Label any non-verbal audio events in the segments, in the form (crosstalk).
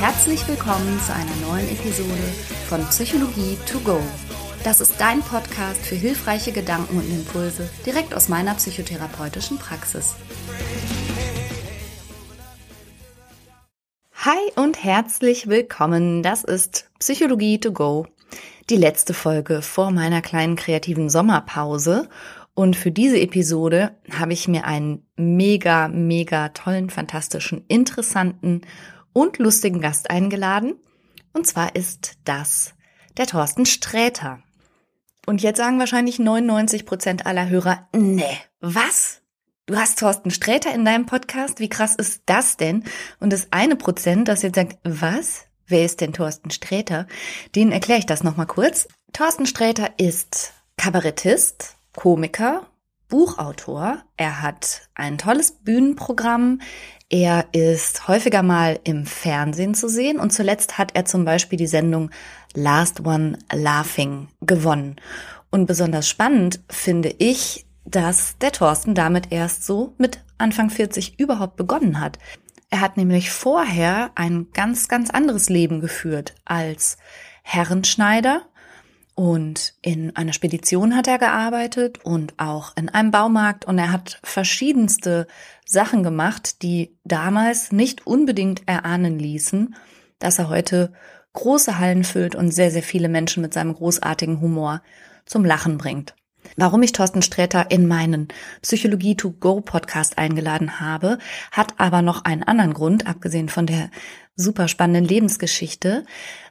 herzlich willkommen zu einer neuen Episode von Psychologie to go. Das ist dein Podcast für hilfreiche Gedanken und Impulse direkt aus meiner psychotherapeutischen Praxis. Hi und herzlich willkommen. Das ist Psychologie to go. Die letzte Folge vor meiner kleinen kreativen Sommerpause. Und für diese Episode habe ich mir einen mega, mega tollen, fantastischen, interessanten und lustigen Gast eingeladen. Und zwar ist das der Thorsten Sträter. Und jetzt sagen wahrscheinlich 99 Prozent aller Hörer, nee, was? Du hast Thorsten Sträter in deinem Podcast? Wie krass ist das denn? Und das eine Prozent, das jetzt sagt, was? Wer ist denn Thorsten Sträter? Den erkläre ich das nochmal kurz. Thorsten Sträter ist Kabarettist, Komiker, Buchautor. Er hat ein tolles Bühnenprogramm. Er ist häufiger mal im Fernsehen zu sehen und zuletzt hat er zum Beispiel die Sendung Last One Laughing gewonnen. Und besonders spannend finde ich, dass der Thorsten damit erst so mit Anfang 40 überhaupt begonnen hat. Er hat nämlich vorher ein ganz, ganz anderes Leben geführt als Herrenschneider und in einer Spedition hat er gearbeitet und auch in einem Baumarkt und er hat verschiedenste Sachen gemacht, die damals nicht unbedingt erahnen ließen, dass er heute große Hallen füllt und sehr, sehr viele Menschen mit seinem großartigen Humor zum Lachen bringt. Warum ich Thorsten Sträter in meinen Psychologie to Go Podcast eingeladen habe, hat aber noch einen anderen Grund, abgesehen von der super spannenden Lebensgeschichte.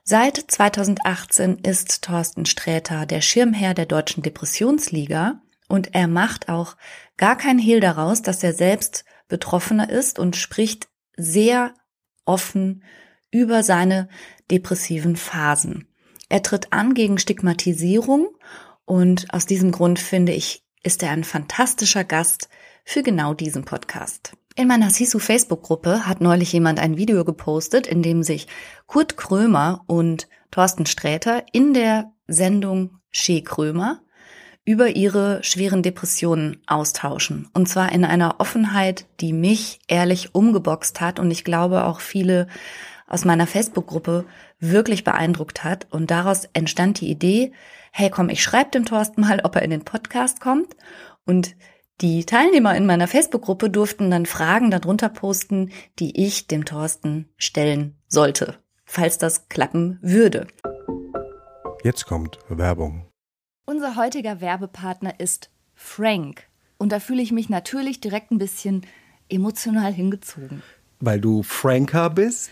Seit 2018 ist Thorsten Sträter der Schirmherr der Deutschen Depressionsliga und er macht auch gar kein Hehl daraus, dass er selbst Betroffener ist und spricht sehr offen über seine depressiven Phasen. Er tritt an gegen Stigmatisierung und aus diesem Grund finde ich, ist er ein fantastischer Gast für genau diesen Podcast. In meiner Sisu Facebook-Gruppe hat neulich jemand ein Video gepostet, in dem sich Kurt Krömer und Thorsten Sträter in der Sendung Shea Krömer über ihre schweren Depressionen austauschen. Und zwar in einer Offenheit, die mich ehrlich umgeboxt hat und ich glaube auch viele aus meiner Facebook-Gruppe wirklich beeindruckt hat. Und daraus entstand die Idee, hey komm, ich schreibe dem Thorsten mal, ob er in den Podcast kommt. Und die Teilnehmer in meiner Facebook-Gruppe durften dann Fragen darunter posten, die ich dem Thorsten stellen sollte, falls das klappen würde. Jetzt kommt Werbung. Unser heutiger Werbepartner ist Frank. Und da fühle ich mich natürlich direkt ein bisschen emotional hingezogen. Weil du Franker bist?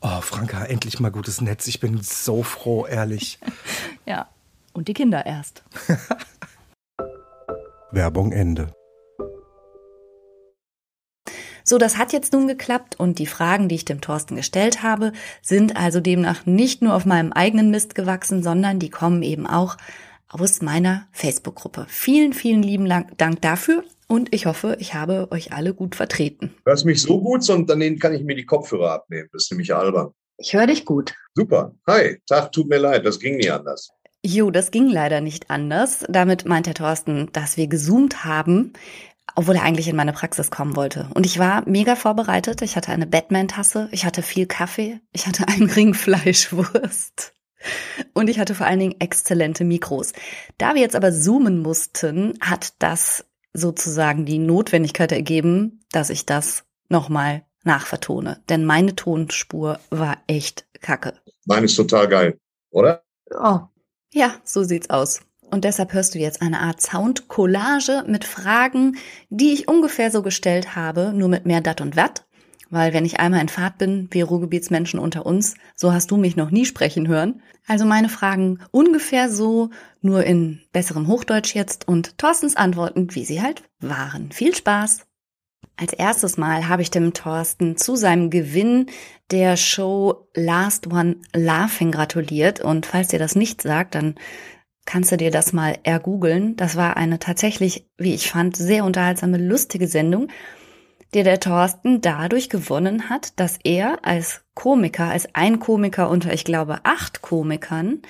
Oh, Franka, endlich mal gutes Netz. Ich bin so froh, ehrlich. (laughs) ja, und die Kinder erst. (laughs) Werbung Ende. So, das hat jetzt nun geklappt und die Fragen, die ich dem Thorsten gestellt habe, sind also demnach nicht nur auf meinem eigenen Mist gewachsen, sondern die kommen eben auch aus meiner Facebook-Gruppe. Vielen, vielen lieben Dank dafür und ich hoffe, ich habe euch alle gut vertreten. Hörst mich so gut, und dann kann ich mir die Kopfhörer abnehmen. Das ist nämlich albern. Ich höre dich gut. Super. Hi, Tag, tut mir leid, das ging nie anders. Jo, das ging leider nicht anders. Damit meint der Thorsten, dass wir gezoomt haben obwohl er eigentlich in meine Praxis kommen wollte. Und ich war mega vorbereitet. Ich hatte eine Batman-Tasse, ich hatte viel Kaffee, ich hatte (laughs) einen Ring Fleischwurst. Und ich hatte vor allen Dingen exzellente Mikros. Da wir jetzt aber zoomen mussten, hat das sozusagen die Notwendigkeit ergeben, dass ich das nochmal nachvertone. Denn meine Tonspur war echt kacke. Meine ist total geil, oder? Oh, ja, so sieht's aus. Und deshalb hörst du jetzt eine Art Sound-Collage mit Fragen, die ich ungefähr so gestellt habe, nur mit mehr Dat und Watt. Weil wenn ich einmal in Fahrt bin, wir Ruhrgebietsmenschen unter uns, so hast du mich noch nie sprechen hören. Also meine Fragen ungefähr so, nur in besserem Hochdeutsch jetzt und Thorstens Antworten, wie sie halt waren. Viel Spaß! Als erstes Mal habe ich dem Thorsten zu seinem Gewinn der Show Last One Laughing gratuliert. Und falls dir das nicht sagt, dann kannst du dir das mal ergoogeln. Das war eine tatsächlich, wie ich fand, sehr unterhaltsame, lustige Sendung, die der Thorsten dadurch gewonnen hat, dass er als Komiker, als ein Komiker unter, ich glaube, acht Komikern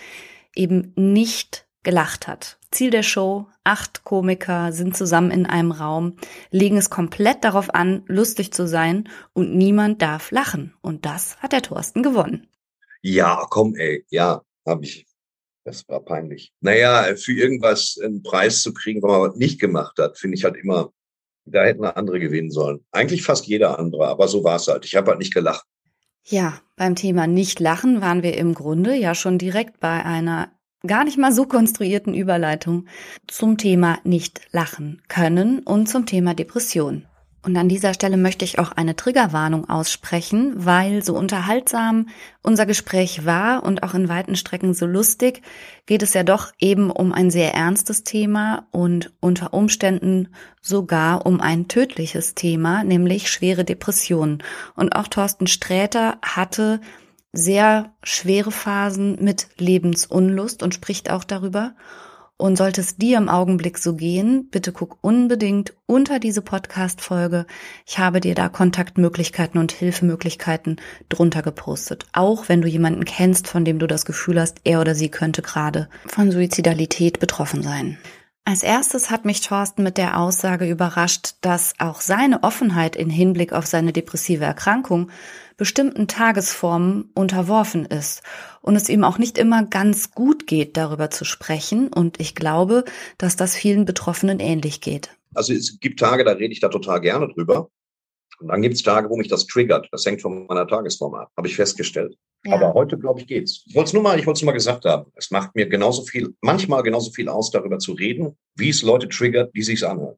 eben nicht gelacht hat. Ziel der Show, acht Komiker sind zusammen in einem Raum, legen es komplett darauf an, lustig zu sein und niemand darf lachen. Und das hat der Thorsten gewonnen. Ja, komm, ey, ja, habe ich das war peinlich. Naja, für irgendwas einen Preis zu kriegen, wenn man was nicht gemacht hat, finde ich halt immer, da hätten andere gewinnen sollen. Eigentlich fast jeder andere, aber so war es halt. Ich habe halt nicht gelacht. Ja, beim Thema nicht lachen waren wir im Grunde ja schon direkt bei einer gar nicht mal so konstruierten Überleitung zum Thema nicht lachen können und zum Thema Depression. Und an dieser Stelle möchte ich auch eine Triggerwarnung aussprechen, weil so unterhaltsam unser Gespräch war und auch in weiten Strecken so lustig, geht es ja doch eben um ein sehr ernstes Thema und unter Umständen sogar um ein tödliches Thema, nämlich schwere Depressionen. Und auch Thorsten Sträter hatte sehr schwere Phasen mit Lebensunlust und spricht auch darüber. Und sollte es dir im Augenblick so gehen, bitte guck unbedingt unter diese Podcast-Folge. Ich habe dir da Kontaktmöglichkeiten und Hilfemöglichkeiten drunter gepostet. Auch wenn du jemanden kennst, von dem du das Gefühl hast, er oder sie könnte gerade von Suizidalität betroffen sein. Als erstes hat mich Thorsten mit der Aussage überrascht, dass auch seine Offenheit in Hinblick auf seine depressive Erkrankung bestimmten Tagesformen unterworfen ist und es ihm auch nicht immer ganz gut geht, darüber zu sprechen. Und ich glaube, dass das vielen Betroffenen ähnlich geht. Also es gibt Tage, da rede ich da total gerne drüber. Und dann gibt es Tage, wo mich das triggert. Das hängt von meiner Tagesform ab, habe ich festgestellt. Ja. Aber heute, glaube ich, geht's. Ich wollte es nur mal, ich wollte es mal gesagt haben. Es macht mir genauso viel, manchmal genauso viel aus, darüber zu reden, wie es Leute triggert, die sich's anhören.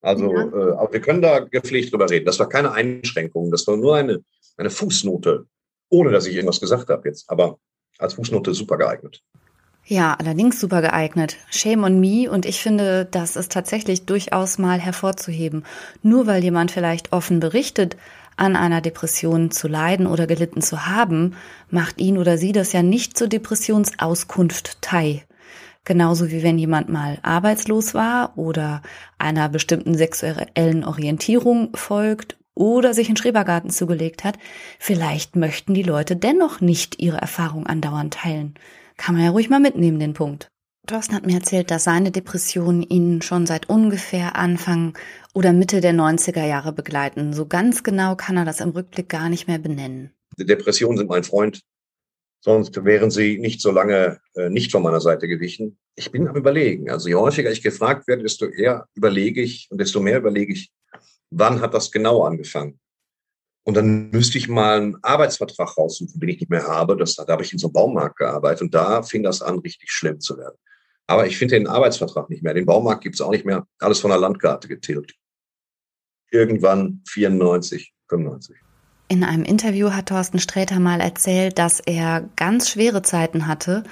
Also, ja. äh, aber wir können da gepflegt drüber reden. Das war keine Einschränkung. Das war nur eine, eine Fußnote, ohne dass ich irgendwas gesagt habe jetzt. Aber als Fußnote super geeignet. Ja, allerdings super geeignet. Shame on me und ich finde, das ist tatsächlich durchaus mal hervorzuheben. Nur weil jemand vielleicht offen berichtet, an einer Depression zu leiden oder gelitten zu haben, macht ihn oder sie das ja nicht zur Depressionsauskunft Teil. Genauso wie wenn jemand mal arbeitslos war oder einer bestimmten sexuellen Orientierung folgt oder sich in Schrebergarten zugelegt hat, vielleicht möchten die Leute dennoch nicht ihre Erfahrung andauernd teilen. Kann man ja ruhig mal mitnehmen, den Punkt. Thorsten hat mir erzählt, dass seine Depressionen ihn schon seit ungefähr Anfang oder Mitte der 90er Jahre begleiten. So ganz genau kann er das im Rückblick gar nicht mehr benennen. Die Depressionen sind mein Freund. Sonst wären sie nicht so lange äh, nicht von meiner Seite gewichen. Ich bin am Überlegen. Also je häufiger ich gefragt werde, desto eher überlege ich und desto mehr überlege ich, wann hat das genau angefangen. Und dann müsste ich mal einen Arbeitsvertrag raussuchen, den ich nicht mehr habe. Das, da habe ich in so einem Baumarkt gearbeitet und da fing das an, richtig schlimm zu werden. Aber ich finde den Arbeitsvertrag nicht mehr. Den Baumarkt gibt es auch nicht mehr. Alles von der Landkarte getilgt. Irgendwann 94, 95. In einem Interview hat Thorsten Sträter mal erzählt, dass er ganz schwere Zeiten hatte,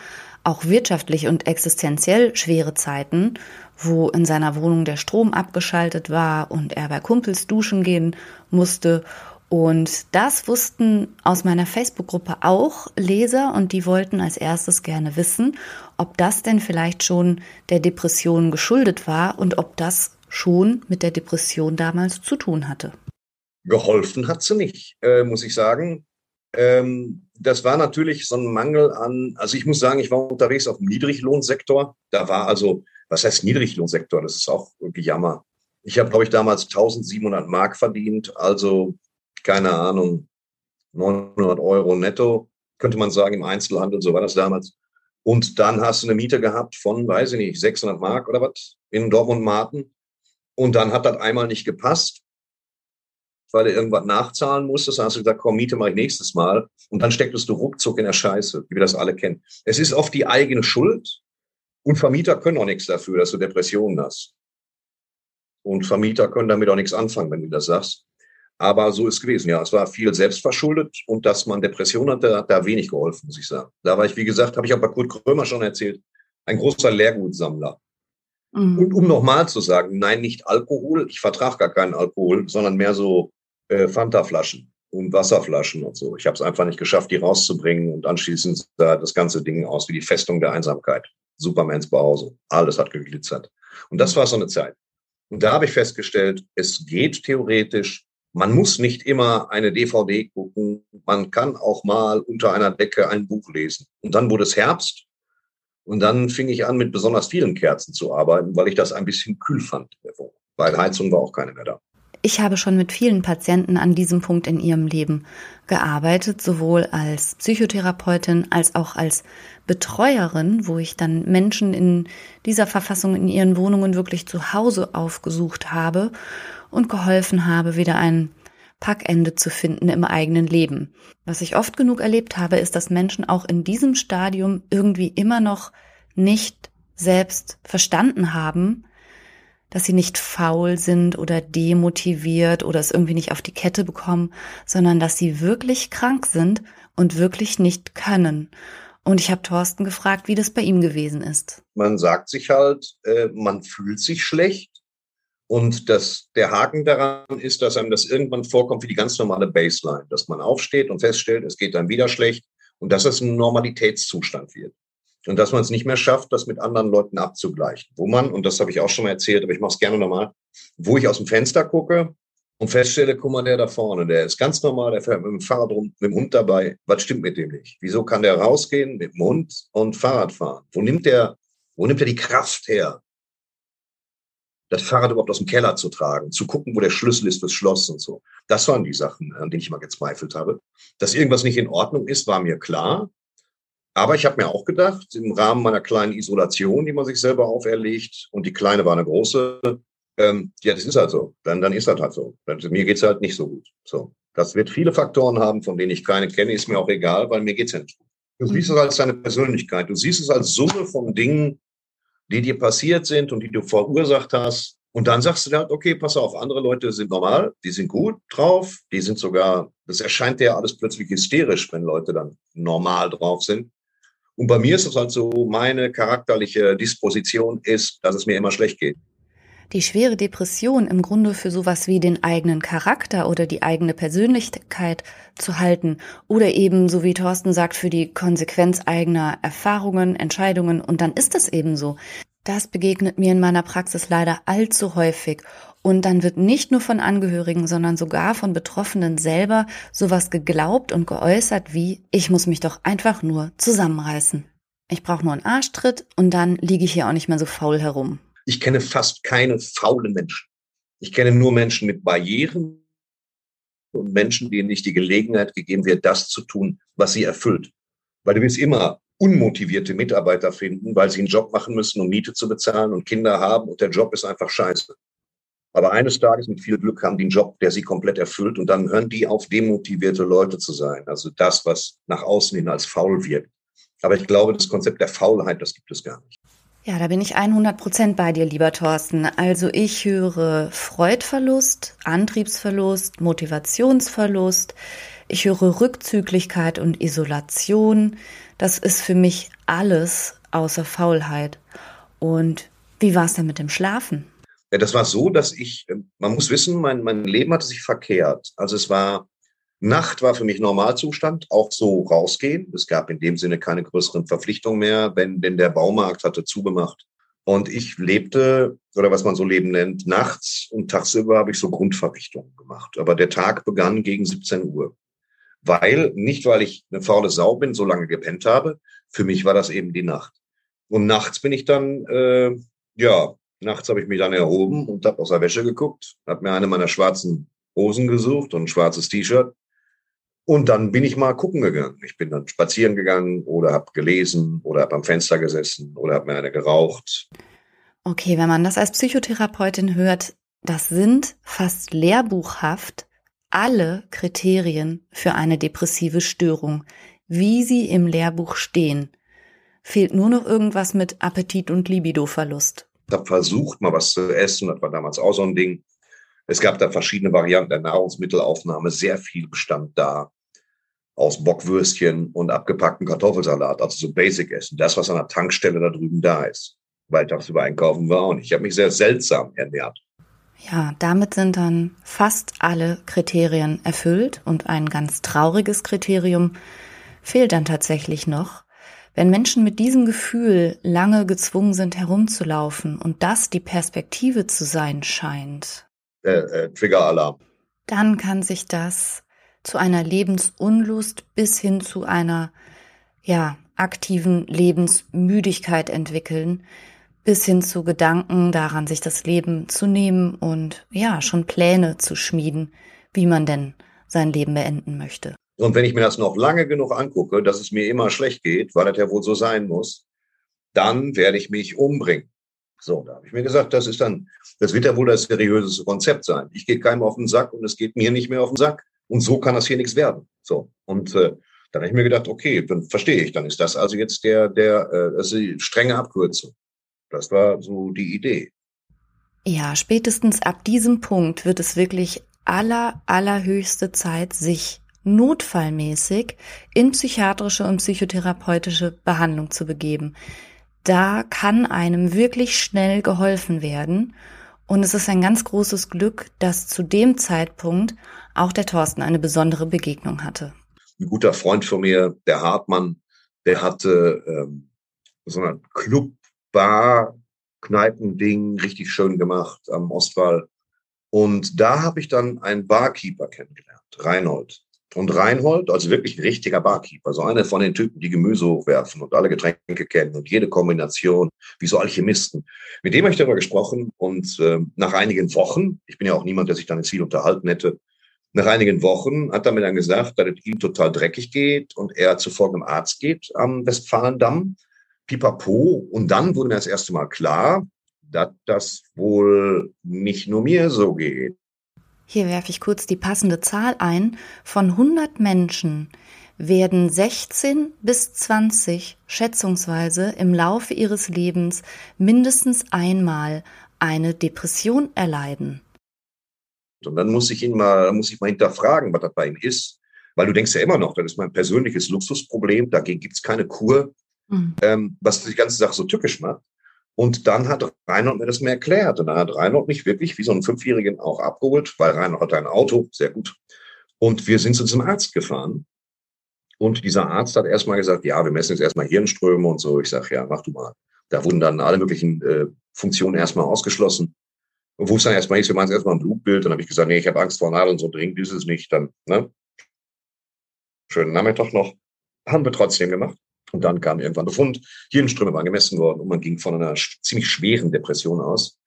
auch wirtschaftlich und existenziell schwere Zeiten, wo in seiner Wohnung der Strom abgeschaltet war und er bei Kumpels duschen gehen musste und das wussten aus meiner Facebook-Gruppe auch Leser und die wollten als erstes gerne wissen, ob das denn vielleicht schon der Depression geschuldet war und ob das schon mit der Depression damals zu tun hatte. Geholfen hat sie nicht, äh, muss ich sagen. Ähm, das war natürlich so ein Mangel an, also ich muss sagen, ich war unterwegs auf dem Niedriglohnsektor. Da war also, was heißt Niedriglohnsektor? Das ist auch Gejammer. Ich habe, glaube ich, damals 1700 Mark verdient, also keine Ahnung, 900 Euro netto, könnte man sagen, im Einzelhandel, so war das damals. Und dann hast du eine Miete gehabt von, weiß ich nicht, 600 Mark oder was in Dortmund-Marten. Und dann hat das einmal nicht gepasst, weil du irgendwas nachzahlen musstest. Dann hast du gesagt, komm, Miete mache ich nächstes Mal. Und dann stecktest du ruckzuck in der Scheiße, wie wir das alle kennen. Es ist oft die eigene Schuld. Und Vermieter können auch nichts dafür, dass du Depressionen hast. Und Vermieter können damit auch nichts anfangen, wenn du das sagst. Aber so ist gewesen, ja. Es war viel selbstverschuldet und dass man Depressionen hatte, hat da wenig geholfen, muss ich sagen. Da war ich, wie gesagt, habe ich auch bei Kurt Krömer schon erzählt, ein großer Leergutsammler. Mhm. Und um nochmal zu sagen, nein, nicht Alkohol, ich vertrage gar keinen Alkohol, sondern mehr so äh, Fanta-Flaschen und Wasserflaschen und so. Ich habe es einfach nicht geschafft, die rauszubringen und anschließend sah das ganze Ding aus wie die Festung der Einsamkeit. Supermans Behausung. Alles hat geglitzert. Und das war so eine Zeit. Und da habe ich festgestellt, es geht theoretisch, man muss nicht immer eine DVD gucken. Man kann auch mal unter einer Decke ein Buch lesen. Und dann wurde es Herbst. Und dann fing ich an, mit besonders vielen Kerzen zu arbeiten, weil ich das ein bisschen kühl fand. Weil Heizung war auch keine mehr da. Ich habe schon mit vielen Patienten an diesem Punkt in ihrem Leben gearbeitet, sowohl als Psychotherapeutin als auch als Betreuerin, wo ich dann Menschen in dieser Verfassung in ihren Wohnungen wirklich zu Hause aufgesucht habe und geholfen habe, wieder ein Packende zu finden im eigenen Leben. Was ich oft genug erlebt habe, ist, dass Menschen auch in diesem Stadium irgendwie immer noch nicht selbst verstanden haben, dass sie nicht faul sind oder demotiviert oder es irgendwie nicht auf die Kette bekommen, sondern dass sie wirklich krank sind und wirklich nicht können. Und ich habe Thorsten gefragt, wie das bei ihm gewesen ist. Man sagt sich halt, äh, man fühlt sich schlecht, und das, der Haken daran ist, dass einem das irgendwann vorkommt wie die ganz normale Baseline, dass man aufsteht und feststellt, es geht dann wieder schlecht und dass es ein Normalitätszustand wird. Und dass man es nicht mehr schafft, das mit anderen Leuten abzugleichen. Wo man, und das habe ich auch schon mal erzählt, aber ich mache es gerne nochmal, wo ich aus dem Fenster gucke und feststelle, guck mal, der da vorne, der ist ganz normal, der fährt mit dem Fahrrad rum, mit dem Hund dabei. Was stimmt mit dem nicht? Wieso kann der rausgehen mit dem Hund und Fahrrad fahren? Wo nimmt der, wo nimmt er die Kraft her? das Fahrrad überhaupt aus dem Keller zu tragen, zu gucken, wo der Schlüssel ist fürs Schloss und so. Das waren die Sachen, an denen ich mal gezweifelt habe. Dass irgendwas nicht in Ordnung ist, war mir klar. Aber ich habe mir auch gedacht, im Rahmen meiner kleinen Isolation, die man sich selber auferlegt, und die kleine war eine große, ähm, ja, das ist halt so. Dann, dann ist das halt so. Dann, mir geht's halt nicht so gut. So. Das wird viele Faktoren haben, von denen ich keine kenne, ist mir auch egal, weil mir geht's ja nicht gut. Du siehst es als deine Persönlichkeit. Du siehst es als Summe von Dingen, die dir passiert sind und die du verursacht hast. Und dann sagst du dann, okay, pass auf, andere Leute sind normal, die sind gut drauf, die sind sogar, das erscheint dir alles plötzlich hysterisch, wenn Leute dann normal drauf sind. Und bei mir ist es halt so, meine charakterliche Disposition ist, dass es mir immer schlecht geht die schwere Depression im Grunde für sowas wie den eigenen Charakter oder die eigene Persönlichkeit zu halten oder eben, so wie Thorsten sagt, für die Konsequenz eigener Erfahrungen, Entscheidungen und dann ist es eben so. Das begegnet mir in meiner Praxis leider allzu häufig und dann wird nicht nur von Angehörigen, sondern sogar von Betroffenen selber sowas geglaubt und geäußert wie, ich muss mich doch einfach nur zusammenreißen. Ich brauche nur einen Arschtritt und dann liege ich hier auch nicht mehr so faul herum. Ich kenne fast keine faulen Menschen. Ich kenne nur Menschen mit Barrieren und Menschen, denen nicht die Gelegenheit gegeben wird, das zu tun, was sie erfüllt. Weil du wirst immer unmotivierte Mitarbeiter finden, weil sie einen Job machen müssen, um Miete zu bezahlen und Kinder haben und der Job ist einfach scheiße. Aber eines Tages mit viel Glück haben die einen Job, der sie komplett erfüllt und dann hören die auf, demotivierte Leute zu sein. Also das, was nach außen hin als faul wirkt. Aber ich glaube, das Konzept der Faulheit, das gibt es gar nicht. Ja, da bin ich 100 Prozent bei dir, lieber Thorsten. Also ich höre Freudverlust, Antriebsverlust, Motivationsverlust. Ich höre Rückzüglichkeit und Isolation. Das ist für mich alles außer Faulheit. Und wie war es denn mit dem Schlafen? Ja, das war so, dass ich, ähm, man muss wissen, mein, mein Leben hatte sich verkehrt. Also es war Nacht war für mich Normalzustand, auch so rausgehen. Es gab in dem Sinne keine größeren Verpflichtungen mehr, wenn denn der Baumarkt hatte zugemacht. Und ich lebte, oder was man so Leben nennt, nachts und tagsüber habe ich so Grundverrichtungen gemacht. Aber der Tag begann gegen 17 Uhr. Weil, nicht weil ich eine faule Sau bin, so lange gepennt habe, für mich war das eben die Nacht. Und nachts bin ich dann, äh, ja, nachts habe ich mich dann erhoben und habe aus der Wäsche geguckt, habe mir eine meiner schwarzen Hosen gesucht und ein schwarzes T-Shirt und dann bin ich mal gucken gegangen. Ich bin dann spazieren gegangen oder habe gelesen oder habe am Fenster gesessen oder habe mir eine geraucht. Okay, wenn man das als Psychotherapeutin hört, das sind fast lehrbuchhaft alle Kriterien für eine depressive Störung, wie sie im Lehrbuch stehen. Fehlt nur noch irgendwas mit Appetit und Libidoverlust. Ich habe versucht, mal was zu essen. Das war damals auch so ein Ding. Es gab da verschiedene Varianten der Nahrungsmittelaufnahme. Sehr viel bestand da aus Bockwürstchen und abgepackten Kartoffelsalat, also so Basic Essen, das, was an der Tankstelle da drüben da ist. Weil tagsüber einkaufen war und ich habe mich sehr seltsam ernährt. Ja, damit sind dann fast alle Kriterien erfüllt und ein ganz trauriges Kriterium fehlt dann tatsächlich noch. Wenn Menschen mit diesem Gefühl lange gezwungen sind herumzulaufen und das die Perspektive zu sein scheint. Äh, äh, Trigger-Alarm. Dann kann sich das zu einer Lebensunlust bis hin zu einer, ja, aktiven Lebensmüdigkeit entwickeln, bis hin zu Gedanken daran, sich das Leben zu nehmen und ja, schon Pläne zu schmieden, wie man denn sein Leben beenden möchte. Und wenn ich mir das noch lange genug angucke, dass es mir immer schlecht geht, weil das ja wohl so sein muss, dann werde ich mich umbringen. So, da habe ich mir gesagt, das ist dann, das wird ja wohl das seriöseste Konzept sein. Ich gehe keinem auf den Sack und es geht mir nicht mehr auf den Sack. Und so kann das hier nichts werden. So. Und äh, dann habe ich mir gedacht, okay, dann verstehe ich, dann ist das also jetzt der, der, äh, das ist die strenge Abkürzung. Das war so die Idee. Ja, spätestens ab diesem Punkt wird es wirklich aller, allerhöchste Zeit, sich notfallmäßig in psychiatrische und psychotherapeutische Behandlung zu begeben. Da kann einem wirklich schnell geholfen werden. Und es ist ein ganz großes Glück, dass zu dem Zeitpunkt auch der Thorsten eine besondere Begegnung hatte. Ein guter Freund von mir, der Hartmann, der hatte ähm, so eine Club-Bar, Kneipending richtig schön gemacht am Ostwall. Und da habe ich dann einen Barkeeper kennengelernt, Reinhold. Und Reinhold, also wirklich ein richtiger Barkeeper, so einer von den Typen, die Gemüse hochwerfen und alle Getränke kennen und jede Kombination, wie so Alchemisten. Mit dem habe ich darüber gesprochen und äh, nach einigen Wochen, ich bin ja auch niemand, der sich dann ins Ziel unterhalten hätte, nach einigen Wochen hat er mir dann gesagt, dass es ihm total dreckig geht und er zu folgendem Arzt geht am Westfalendamm. Pipapo. Und dann wurde mir das erste Mal klar, dass das wohl nicht nur mir so geht. Hier werfe ich kurz die passende Zahl ein. Von 100 Menschen werden 16 bis 20 schätzungsweise im Laufe ihres Lebens mindestens einmal eine Depression erleiden. Und dann muss ich ihn mal, muss ich mal hinterfragen, was das bei ihm ist. Weil du denkst ja immer noch, das ist mein persönliches Luxusproblem, dagegen gibt es keine Kur, mhm. ähm, was die ganze Sache so tückisch macht. Und dann hat Reinhold mir das mir erklärt. Und dann hat Reinhold mich wirklich wie so einen Fünfjährigen auch abgeholt, weil Reinhold hat ein Auto, sehr gut. Und wir sind zu diesem Arzt gefahren. Und dieser Arzt hat erstmal gesagt, ja, wir messen jetzt erstmal Hirnströme und so. Ich sage, ja, mach du mal. Da wurden dann alle möglichen äh, Funktionen erstmal ausgeschlossen. Und wo es dann erstmal hieß, wir machen jetzt erstmal ein Blutbild. Dann habe ich gesagt, nee, ich habe Angst vor Nadeln, so dringend ist es nicht. Dann, ne? Schönen Nachmittag noch. Haben wir trotzdem gemacht. Und dann kam irgendwann Befund, Hirnströme waren gemessen worden und man ging von einer ziemlich schweren Depression aus,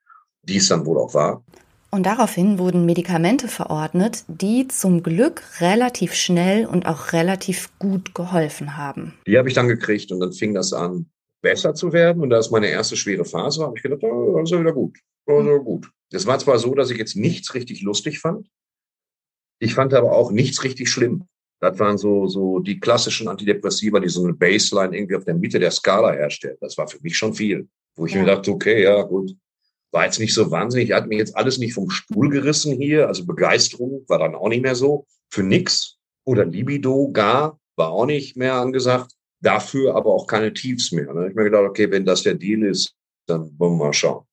die es dann wohl auch war. Und daraufhin wurden Medikamente verordnet, die zum Glück relativ schnell und auch relativ gut geholfen haben. Die habe ich dann gekriegt und dann fing das an, besser zu werden. Und da es meine erste schwere Phase war, habe ich gedacht, oh, das ist ja wieder gut. Also gut. Es war zwar so, dass ich jetzt nichts richtig lustig fand. Ich fand aber auch nichts richtig schlimm. Das waren so, so die klassischen Antidepressiva, die so eine Baseline irgendwie auf der Mitte der Skala herstellen. Das war für mich schon viel. Wo ich ja. mir dachte, okay, ja, gut. War jetzt nicht so wahnsinnig. Hat mir jetzt alles nicht vom Stuhl gerissen hier. Also Begeisterung war dann auch nicht mehr so. Für nix. Oder Libido gar war auch nicht mehr angesagt. Dafür aber auch keine Tiefs mehr. Da habe ich mir gedacht, okay, wenn das der Deal ist, dann wollen wir mal schauen.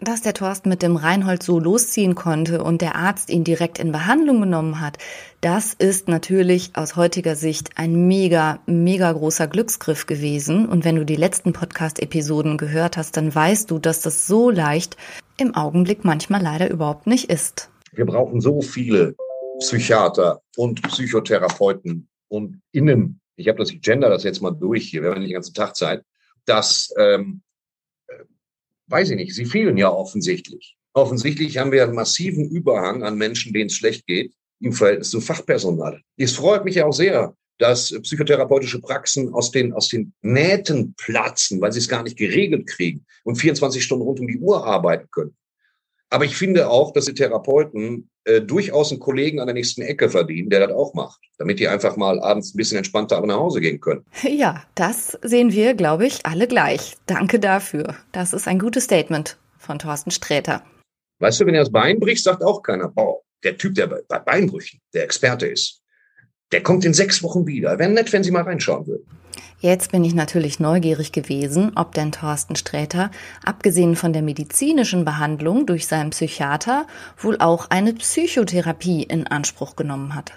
Dass der Thorsten mit dem Reinhold so losziehen konnte und der Arzt ihn direkt in Behandlung genommen hat, das ist natürlich aus heutiger Sicht ein mega, mega großer Glücksgriff gewesen. Und wenn du die letzten Podcast-Episoden gehört hast, dann weißt du, dass das so leicht im Augenblick manchmal leider überhaupt nicht ist. Wir brauchen so viele Psychiater und Psychotherapeuten und Innen. Ich habe das, ich gender das jetzt mal durch hier, wir haben den ganzen Tag Zeit, dass ähm, weiß ich nicht, sie fehlen ja offensichtlich. Offensichtlich haben wir einen massiven Überhang an Menschen, denen es schlecht geht, im Verhältnis zu Fachpersonal. Es freut mich ja auch sehr, dass psychotherapeutische Praxen aus den, aus den Nähten platzen, weil sie es gar nicht geregelt kriegen und 24 Stunden rund um die Uhr arbeiten können. Aber ich finde auch, dass die Therapeuten äh, durchaus einen Kollegen an der nächsten Ecke verdienen, der das auch macht, damit die einfach mal abends ein bisschen entspannter nach Hause gehen können. (laughs) Ja, das sehen wir, glaube ich, alle gleich. Danke dafür. Das ist ein gutes Statement von Thorsten Sträter. Weißt du, wenn er das Bein bricht, sagt auch keiner, boah, der Typ, der bei Beinbrüchen der Experte ist, der kommt in sechs Wochen wieder. Wäre nett, wenn Sie mal reinschauen würden. Jetzt bin ich natürlich neugierig gewesen, ob denn Thorsten Sträter, abgesehen von der medizinischen Behandlung durch seinen Psychiater, wohl auch eine Psychotherapie in Anspruch genommen hat.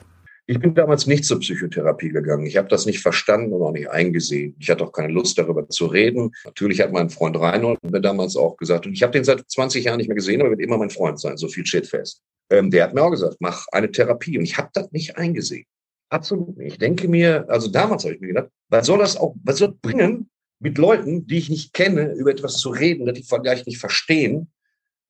Ich bin damals nicht zur Psychotherapie gegangen. Ich habe das nicht verstanden und auch nicht eingesehen. Ich hatte auch keine Lust darüber zu reden. Natürlich hat mein Freund Reinhold mir damals auch gesagt, und ich habe den seit 20 Jahren nicht mehr gesehen, aber wird immer mein Freund sein, so viel steht fest. Ähm, der hat mir auch gesagt, mach eine Therapie. Und ich habe das nicht eingesehen. Absolut nicht. Ich denke mir, also damals habe ich mir gedacht, was soll das auch, was soll das bringen, mit Leuten, die ich nicht kenne, über etwas zu reden, das die vielleicht nicht verstehen?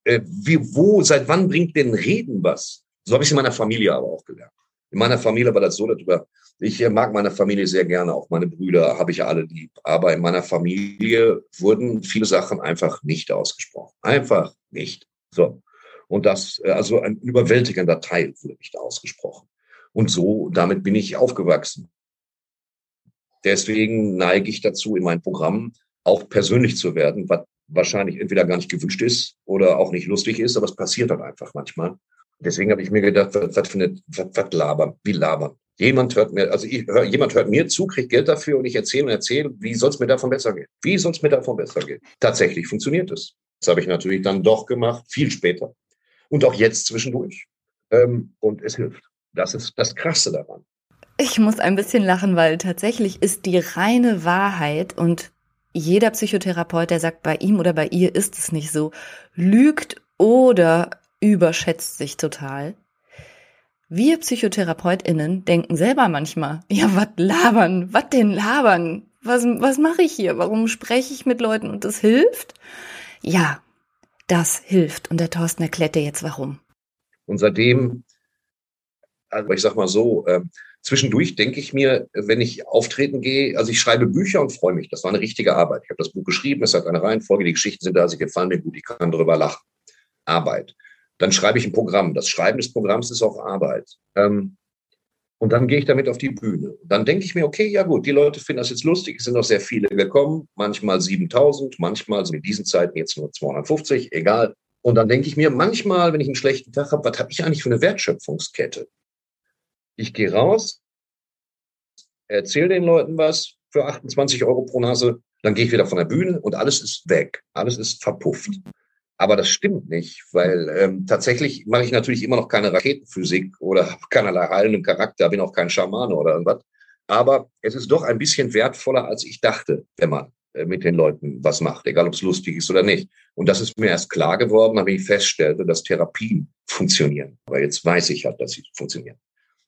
Äh, wie, wo, seit wann bringt denn Reden was? So habe ich es in meiner Familie aber auch gelernt. In meiner Familie war das so darüber. Ich mag meine Familie sehr gerne, auch meine Brüder habe ich ja alle lieb. Aber in meiner Familie wurden viele Sachen einfach nicht ausgesprochen. Einfach nicht. So. Und das, äh, also ein überwältigender Teil wurde nicht ausgesprochen. Und so, damit bin ich aufgewachsen. Deswegen neige ich dazu, in meinem Programm auch persönlich zu werden, was wahrscheinlich entweder gar nicht gewünscht ist oder auch nicht lustig ist, aber es passiert dann einfach manchmal. Deswegen habe ich mir gedacht, was, was, eine, was, was labern, wie labern. Jemand hört mir, also ich, hör, jemand hört mir zu, kriegt Geld dafür und ich erzähle und erzähle, wie soll es mir davon besser gehen? Wie soll es mir davon besser gehen? Tatsächlich funktioniert es. Das habe ich natürlich dann doch gemacht, viel später. Und auch jetzt zwischendurch. Ähm, und es hilft. Das ist das Krasse daran. Ich muss ein bisschen lachen, weil tatsächlich ist die reine Wahrheit und jeder Psychotherapeut, der sagt, bei ihm oder bei ihr ist es nicht so, lügt oder überschätzt sich total. Wir PsychotherapeutInnen denken selber manchmal, ja, was labern, was denn labern? Was, was mache ich hier? Warum spreche ich mit Leuten und das hilft? Ja, das hilft. Und der Thorsten erklärt dir jetzt warum. Und seitdem also ich sag mal so, äh, zwischendurch denke ich mir, wenn ich auftreten gehe, also ich schreibe Bücher und freue mich. Das war eine richtige Arbeit. Ich habe das Buch geschrieben, es hat eine Reihenfolge, die Geschichten sind da, sie gefallen mir gut, ich kann darüber lachen. Arbeit. Dann schreibe ich ein Programm. Das Schreiben des Programms ist auch Arbeit. Ähm, und dann gehe ich damit auf die Bühne. Dann denke ich mir, okay, ja gut, die Leute finden das jetzt lustig. Es sind auch sehr viele gekommen, manchmal 7000, manchmal sind in diesen Zeiten jetzt nur 250, egal. Und dann denke ich mir, manchmal, wenn ich einen schlechten Tag habe, was habe ich eigentlich für eine Wertschöpfungskette? Ich gehe raus, erzähle den Leuten was für 28 Euro pro Nase, dann gehe ich wieder von der Bühne und alles ist weg, alles ist verpufft. Aber das stimmt nicht, weil ähm, tatsächlich mache ich natürlich immer noch keine Raketenphysik oder habe keinerlei heilenden Charakter, bin auch kein Schamane oder irgendwas. Aber es ist doch ein bisschen wertvoller, als ich dachte, wenn man äh, mit den Leuten was macht, egal ob es lustig ist oder nicht. Und das ist mir erst klar geworden, wenn ich feststellte, dass Therapien funktionieren. Aber jetzt weiß ich halt, dass sie funktionieren.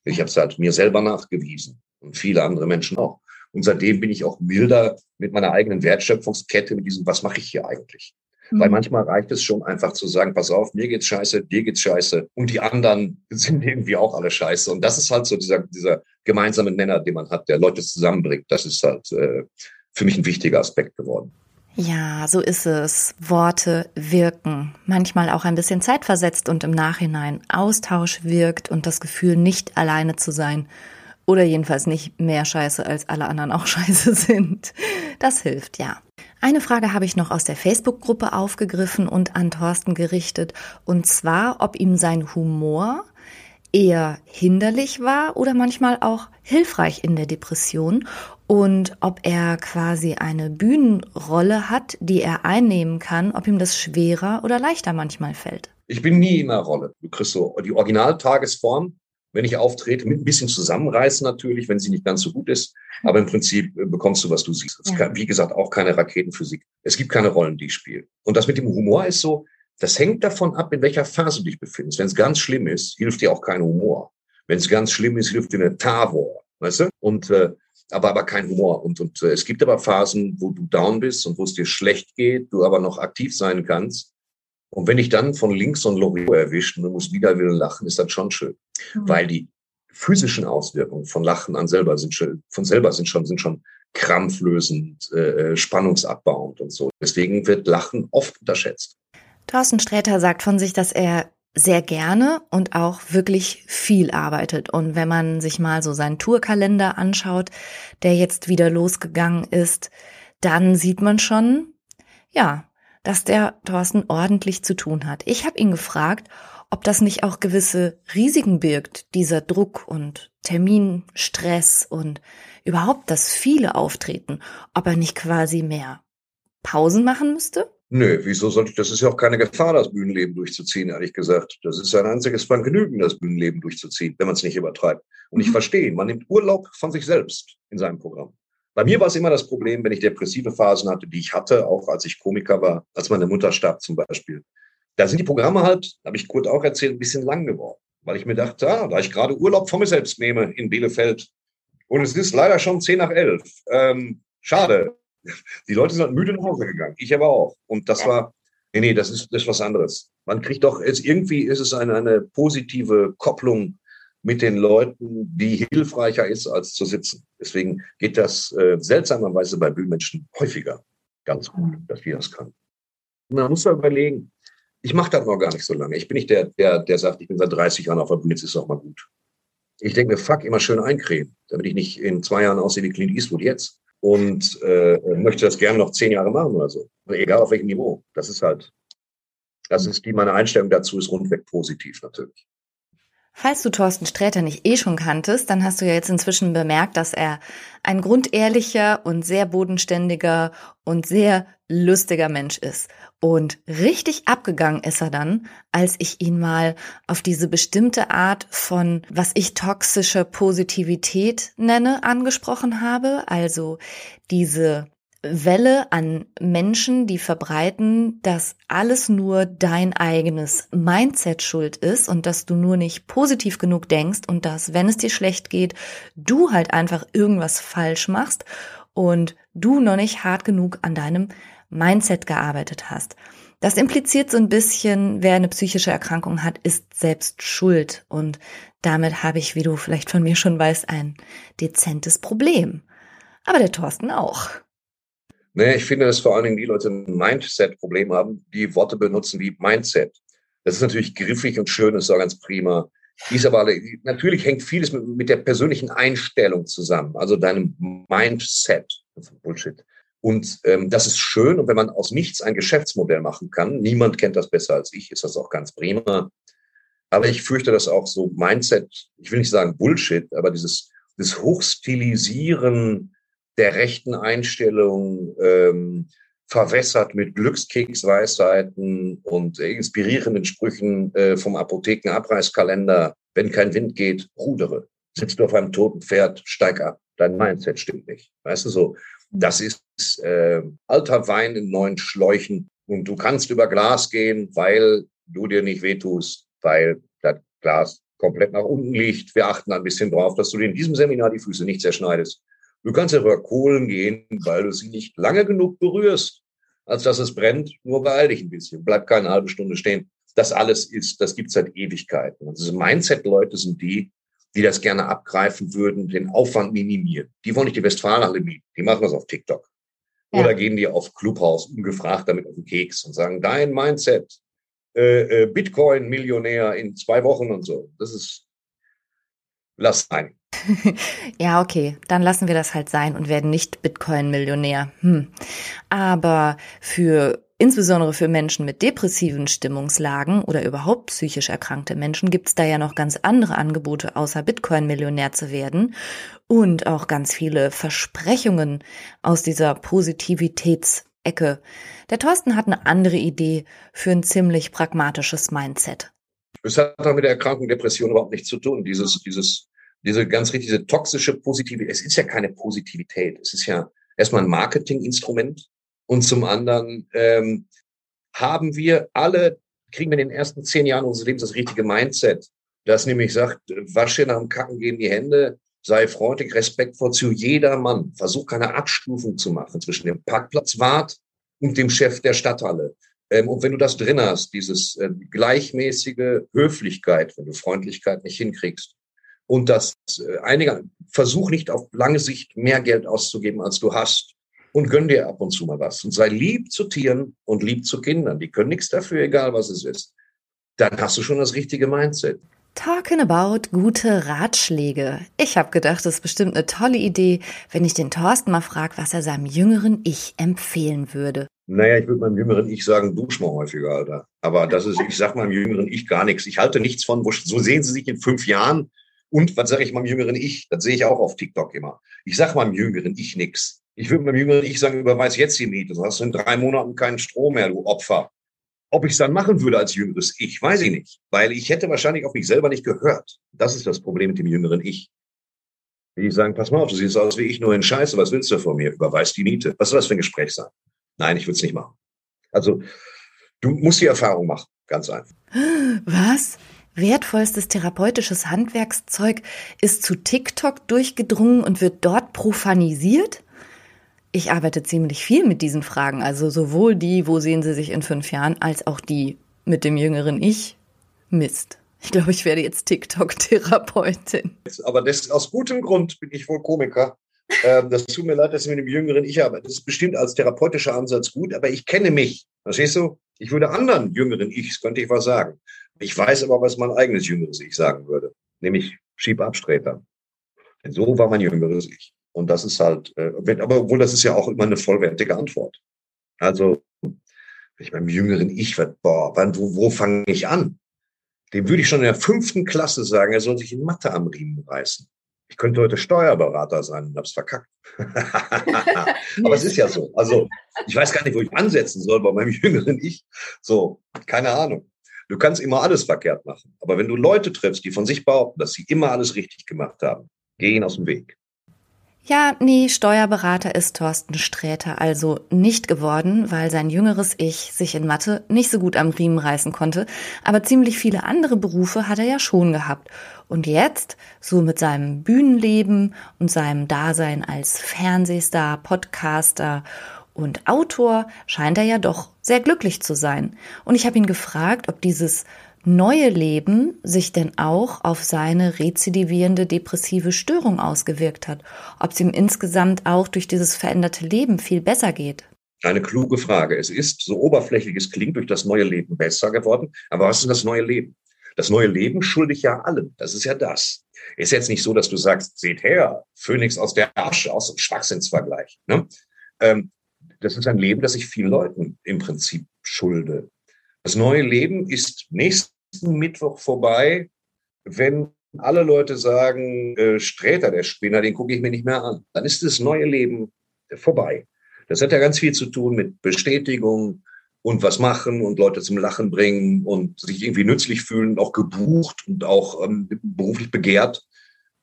Ich habe es halt mir selber nachgewiesen und viele andere Menschen auch. Und seitdem bin ich auch milder mit meiner eigenen Wertschöpfungskette, mit diesem, was mache ich hier eigentlich? Mhm. Weil manchmal reicht es schon einfach zu sagen, pass auf, mir geht's scheiße, dir geht's scheiße und die anderen (laughs) sind irgendwie auch alle scheiße. Und das ist halt so dieser, dieser gemeinsame Nenner, den man hat, der Leute zusammenbringt. Das ist halt äh, für mich ein wichtiger Aspekt geworden. Ja, so ist es. Worte wirken. Manchmal auch ein bisschen zeitversetzt und im Nachhinein Austausch wirkt und das Gefühl, nicht alleine zu sein. Oder jedenfalls nicht mehr scheiße, als alle anderen auch (laughs) scheiße sind. Das hilft, ja. Eine Frage habe ich noch aus der Facebook-Gruppe aufgegriffen und an Thorsten gerichtet. Und zwar, ob ihm sein Humor eher hinderlich war oder manchmal auch hilfreich in der Depression und ob er quasi eine Bühnenrolle hat, die er einnehmen kann, ob ihm das schwerer oder leichter manchmal fällt. Ich bin nie in einer Rolle. Du kriegst so die Originaltagesform, wenn ich auftrete, mit ein bisschen zusammenreißen natürlich, wenn sie nicht ganz so gut ist. Aber im Prinzip äh, bekommst du, was du siehst. Es ja. wie gesagt, auch keine Raketenphysik. Es gibt keine Rollen, die ich spiele. Und das mit dem Humor ist so, das hängt davon ab, in welcher Phase du dich befindest. Wenn es ganz schlimm ist, hilft dir auch kein Humor. Wenn es ganz schlimm ist, hilft dir eine Tavor, weißt du? Und äh, aber aber kein Humor. Und, und äh, es gibt aber Phasen, wo du down bist und wo es dir schlecht geht, du aber noch aktiv sein kannst. Und wenn ich dann von links so ein Loriot erwischt und du musst wieder wieder lachen, ist das schon schön. Mhm. Weil die physischen Auswirkungen von Lachen an selber sind schon, von selber sind schon, sind schon krampflösend, äh, äh spannungsabbauend und so. Deswegen wird Lachen oft unterschätzt. Thorsten Sträter sagt von sich, dass er sehr gerne und auch wirklich viel arbeitet. Und wenn man sich mal so seinen Tourkalender anschaut, der jetzt wieder losgegangen ist, dann sieht man schon, ja, dass der Thorsten ordentlich zu tun hat. Ich habe ihn gefragt, ob das nicht auch gewisse Risiken birgt, dieser Druck und Terminstress und überhaupt das viele Auftreten, ob er nicht quasi mehr Pausen machen müsste? Nö, wieso sollte ich, das ist ja auch keine Gefahr, das Bühnenleben durchzuziehen, ehrlich gesagt. Das ist ein einziges Vergnügen, das Bühnenleben durchzuziehen, wenn man es nicht übertreibt. Und ich mhm. verstehe, man nimmt Urlaub von sich selbst in seinem Programm. Bei mir war es immer das Problem, wenn ich depressive Phasen hatte, die ich hatte, auch als ich Komiker war, als meine Mutter starb zum Beispiel. Da sind die Programme halt, habe ich Kurt auch erzählt, ein bisschen lang geworden. Weil ich mir dachte, ah, da ich gerade Urlaub von mir selbst nehme in Bielefeld und es ist leider schon zehn nach elf. Ähm, schade, die Leute sind müde nach Hause gegangen. Ich aber auch. Und das war, nee, nee, das ist, das ist was anderes. Man kriegt doch, es, irgendwie ist es eine, eine positive Kopplung mit den Leuten, die hilfreicher ist, als zu sitzen. Deswegen geht das äh, seltsamerweise bei Bühnenmenschen häufiger ganz gut, dass die das kann. Man muss ja überlegen, ich mache das noch gar nicht so lange. Ich bin nicht der, der, der sagt, ich bin seit 30 Jahren auf der Bühne, jetzt ist es auch mal gut. Ich denke mir, fuck, immer schön eincremen, damit ich nicht in zwei Jahren aussehe wie Clint Eastwood jetzt und äh, möchte das gerne noch zehn Jahre machen oder so. Egal auf welchem Niveau. Das ist halt, das ist die, meine Einstellung dazu ist rundweg positiv natürlich. Falls du Thorsten Sträter nicht eh schon kanntest, dann hast du ja jetzt inzwischen bemerkt, dass er ein grundehrlicher und sehr bodenständiger und sehr lustiger Mensch ist. Und richtig abgegangen ist er dann, als ich ihn mal auf diese bestimmte Art von, was ich toxische Positivität nenne, angesprochen habe. Also diese Welle an Menschen, die verbreiten, dass alles nur dein eigenes Mindset schuld ist und dass du nur nicht positiv genug denkst und dass, wenn es dir schlecht geht, du halt einfach irgendwas falsch machst und du noch nicht hart genug an deinem Mindset gearbeitet hast. Das impliziert so ein bisschen, wer eine psychische Erkrankung hat, ist selbst schuld und damit habe ich, wie du vielleicht von mir schon weißt, ein dezentes Problem. Aber der Thorsten auch. Naja, ich finde, dass vor allen Dingen die Leute ein Mindset-Problem haben, die Worte benutzen wie Mindset. Das ist natürlich griffig und schön, ist auch ganz prima. Ist aber natürlich hängt vieles mit, mit der persönlichen Einstellung zusammen, also deinem Mindset. Bullshit. Und ähm, das ist schön. Und wenn man aus nichts ein Geschäftsmodell machen kann, niemand kennt das besser als ich, ist das auch ganz prima. Aber ich fürchte, dass auch so Mindset, ich will nicht sagen Bullshit, aber dieses, dieses Hochstilisieren der rechten Einstellung, ähm, verwässert mit Glückskeksweisheiten und inspirierenden Sprüchen äh, vom Apothekenabreißkalender. Wenn kein Wind geht, rudere. Sitzt du auf einem toten Pferd, steig ab. Dein Mindset stimmt nicht. Weißt du so? Das ist äh, alter Wein in neuen Schläuchen und du kannst über Glas gehen, weil du dir nicht wehtust, weil das Glas komplett nach unten liegt. Wir achten ein bisschen drauf, dass du dir in diesem Seminar die Füße nicht zerschneidest. Du kannst über Kohlen gehen, weil du sie nicht lange genug berührst, als dass es brennt. Nur beeil dich ein bisschen. Bleib keine halbe Stunde stehen. Das alles ist, das gibt's seit Ewigkeiten. Und diese Mindset-Leute sind die, die das gerne abgreifen würden, den Aufwand minimieren. Die wollen nicht die Westfalenhalle mieten. Die machen das auf TikTok. Ja. Oder gehen die auf Clubhaus ungefragt damit auf den Keks und sagen, dein Mindset, äh, äh, Bitcoin-Millionär in zwei Wochen und so. Das ist, lass sein. (laughs) ja, okay, dann lassen wir das halt sein und werden nicht Bitcoin-Millionär. Hm. Aber für insbesondere für Menschen mit depressiven Stimmungslagen oder überhaupt psychisch erkrankte Menschen gibt es da ja noch ganz andere Angebote, außer Bitcoin-Millionär zu werden und auch ganz viele Versprechungen aus dieser Positivitätsecke. Der Thorsten hat eine andere Idee für ein ziemlich pragmatisches Mindset. Es hat auch mit der Erkrankung Depression überhaupt nichts zu tun. Dieses, dieses, diese ganz richtig, diese toxische Positivität. Es ist ja keine Positivität. Es ist ja erstmal ein Marketinginstrument. Und zum anderen ähm, haben wir alle, kriegen wir in den ersten zehn Jahren unseres Lebens das richtige Mindset, das nämlich sagt, wasche nach dem Kacken gehen die Hände, sei freundlich, respektvoll zu jedermann. Versuch keine Abstufung zu machen zwischen dem Parkplatzwart und dem Chef der Stadthalle. Ähm, und wenn du das drin hast, dieses äh, gleichmäßige Höflichkeit, wenn du Freundlichkeit nicht hinkriegst, und das äh, einige, versuch nicht auf lange Sicht mehr Geld auszugeben, als du hast. Und gönn dir ab und zu mal was. Und sei lieb zu Tieren und lieb zu Kindern. Die können nichts dafür, egal was es ist. Dann hast du schon das richtige Mindset. Talking about gute Ratschläge. Ich habe gedacht, das ist bestimmt eine tolle Idee, wenn ich den Thorsten mal frage, was er seinem jüngeren Ich empfehlen würde. Naja, ich würde meinem jüngeren Ich sagen, dusch mal häufiger, Alter. Aber das ist, ich sag meinem jüngeren Ich gar nichts. Ich halte nichts von, so sehen Sie sich in fünf Jahren. Und was sage ich meinem jüngeren Ich? Das sehe ich auch auf TikTok immer. Ich sag meinem jüngeren Ich nichts. Ich würde meinem jüngeren Ich sagen, überweis jetzt die Miete, sonst hast du in drei Monaten keinen Strom mehr, du Opfer. Ob ich es dann machen würde als jüngeres Ich, weiß ich nicht. Weil ich hätte wahrscheinlich auf mich selber nicht gehört. Das ist das Problem mit dem jüngeren Ich. Die sagen, pass mal auf, du siehst aus wie ich, nur in Scheiße, was willst du von mir? Überweis die Miete. Was soll das für ein Gespräch sein? Nein, ich würde es nicht machen. Also, du musst die Erfahrung machen, ganz einfach. Was? Wertvollstes therapeutisches Handwerkszeug ist zu TikTok durchgedrungen und wird dort profanisiert? Ich arbeite ziemlich viel mit diesen Fragen, also sowohl die, wo sehen Sie sich in fünf Jahren, als auch die mit dem jüngeren Ich. Mist. Ich glaube, ich werde jetzt TikTok-Therapeutin. Aber das, aus gutem Grund bin ich wohl Komiker. Ähm, das tut mir leid, dass ich mit dem jüngeren Ich arbeite. Das ist bestimmt als therapeutischer Ansatz gut, aber ich kenne mich. Verstehst du? Ich würde anderen jüngeren Ichs, könnte ich was sagen. Ich weiß aber, was mein eigenes jüngeres Ich sagen würde. Nämlich schieb Abstreter. Denn so war mein jüngeres Ich. Und das ist halt, äh, aber obwohl das ist ja auch immer eine vollwertige Antwort. Also, wenn ich beim jüngeren Ich werde, boah, wann, wo, wo fange ich an? Dem würde ich schon in der fünften Klasse sagen, er soll sich in Mathe am Riemen reißen. Ich könnte heute Steuerberater sein und hab's verkackt. (laughs) aber es ist ja so. Also, ich weiß gar nicht, wo ich ansetzen soll bei meinem (laughs) jüngeren Ich. So, keine Ahnung. Du kannst immer alles verkehrt machen. Aber wenn du Leute triffst, die von sich behaupten, dass sie immer alles richtig gemacht haben, geh ihnen aus dem Weg. Ja, nee, Steuerberater ist Thorsten Sträter also nicht geworden, weil sein jüngeres Ich sich in Mathe nicht so gut am Riemen reißen konnte, aber ziemlich viele andere Berufe hat er ja schon gehabt. Und jetzt, so mit seinem Bühnenleben und seinem Dasein als Fernsehstar, Podcaster und Autor, scheint er ja doch sehr glücklich zu sein. Und ich habe ihn gefragt, ob dieses neue Leben sich denn auch auf seine rezidivierende depressive Störung ausgewirkt hat, ob es ihm insgesamt auch durch dieses veränderte Leben viel besser geht. Eine kluge Frage. Es ist, so oberflächlich es klingt, durch das neue Leben besser geworden. Aber was ist das neue Leben? Das neue Leben schulde ich ja allem. Das ist ja das. Ist jetzt nicht so, dass du sagst, seht her, Phönix aus der Asche, aus dem Schwachsinnsvergleich. Ne? Ähm, das ist ein Leben, das ich vielen Leuten im Prinzip schulde. Das neue Leben ist nächsten Mittwoch vorbei, wenn alle Leute sagen, äh, Sträter, der Spinner, den gucke ich mir nicht mehr an. Dann ist das neue Leben vorbei. Das hat ja ganz viel zu tun mit Bestätigung und was machen und Leute zum Lachen bringen und sich irgendwie nützlich fühlen, auch gebucht und auch ähm, beruflich begehrt.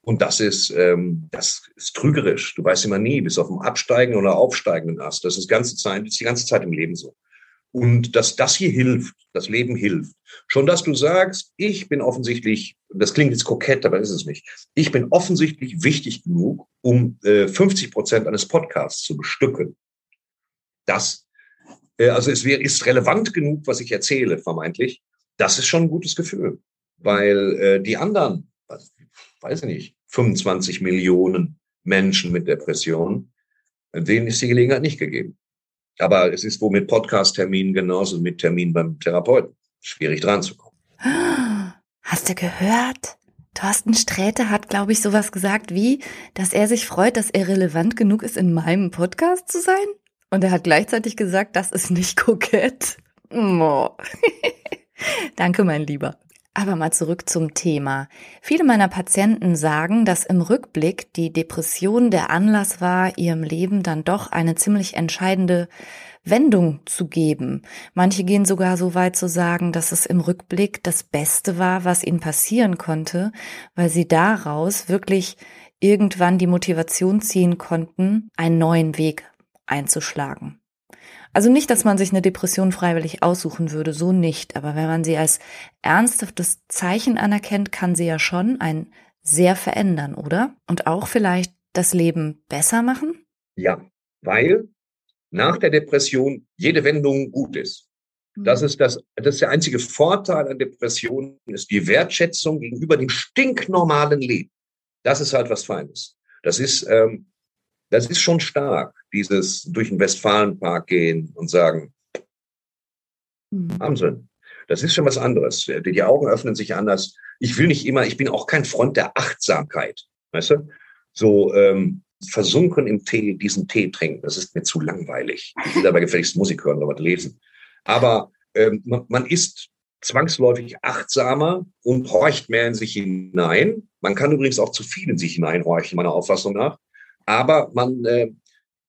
Und das ist, ähm, das ist trügerisch. Du weißt immer nie, bis auf dem absteigenden oder aufsteigenden Ast. Das ist die ganze Zeit, ist die ganze Zeit im Leben so. Und dass das hier hilft, das Leben hilft. Schon, dass du sagst, ich bin offensichtlich, das klingt jetzt kokett, aber ist es nicht. Ich bin offensichtlich wichtig genug, um äh, 50 Prozent eines Podcasts zu bestücken. Das, äh, also es wäre, ist relevant genug, was ich erzähle, vermeintlich. Das ist schon ein gutes Gefühl, weil äh, die anderen, weiß ich nicht, 25 Millionen Menschen mit Depressionen, denen ist die Gelegenheit nicht gegeben. Aber es ist wohl mit Podcast-Terminen genauso mit Termin beim Therapeuten. Schwierig dran zu kommen. Hast du gehört? Thorsten Sträter hat, glaube ich, sowas gesagt wie, dass er sich freut, dass er relevant genug ist, in meinem Podcast zu sein. Und er hat gleichzeitig gesagt, das ist nicht kokett. (laughs) Danke, mein Lieber. Aber mal zurück zum Thema. Viele meiner Patienten sagen, dass im Rückblick die Depression der Anlass war, ihrem Leben dann doch eine ziemlich entscheidende Wendung zu geben. Manche gehen sogar so weit zu sagen, dass es im Rückblick das Beste war, was ihnen passieren konnte, weil sie daraus wirklich irgendwann die Motivation ziehen konnten, einen neuen Weg einzuschlagen. Also nicht, dass man sich eine Depression freiwillig aussuchen würde, so nicht. Aber wenn man sie als ernsthaftes Zeichen anerkennt, kann sie ja schon ein sehr verändern, oder? Und auch vielleicht das Leben besser machen? Ja, weil nach der Depression jede Wendung gut ist. Das mhm. ist das, das ist der einzige Vorteil an Depressionen, ist die Wertschätzung gegenüber dem stinknormalen Leben. Das ist halt was Feines. Das ist, ähm, das ist schon stark, dieses durch den Westfalenpark gehen und sagen, mhm. Wahnsinn. Das ist schon was anderes. Die Augen öffnen sich anders. Ich will nicht immer, ich bin auch kein Freund der Achtsamkeit. Weißt du? So ähm, versunken im Tee, diesen Tee trinken. Das ist mir zu langweilig. Ich will aber gefälligst Musik hören oder was lesen. Aber ähm, man, man ist zwangsläufig achtsamer und horcht mehr in sich hinein. Man kann übrigens auch zu viel in sich hineinhorchen, meiner Auffassung nach. Aber man äh,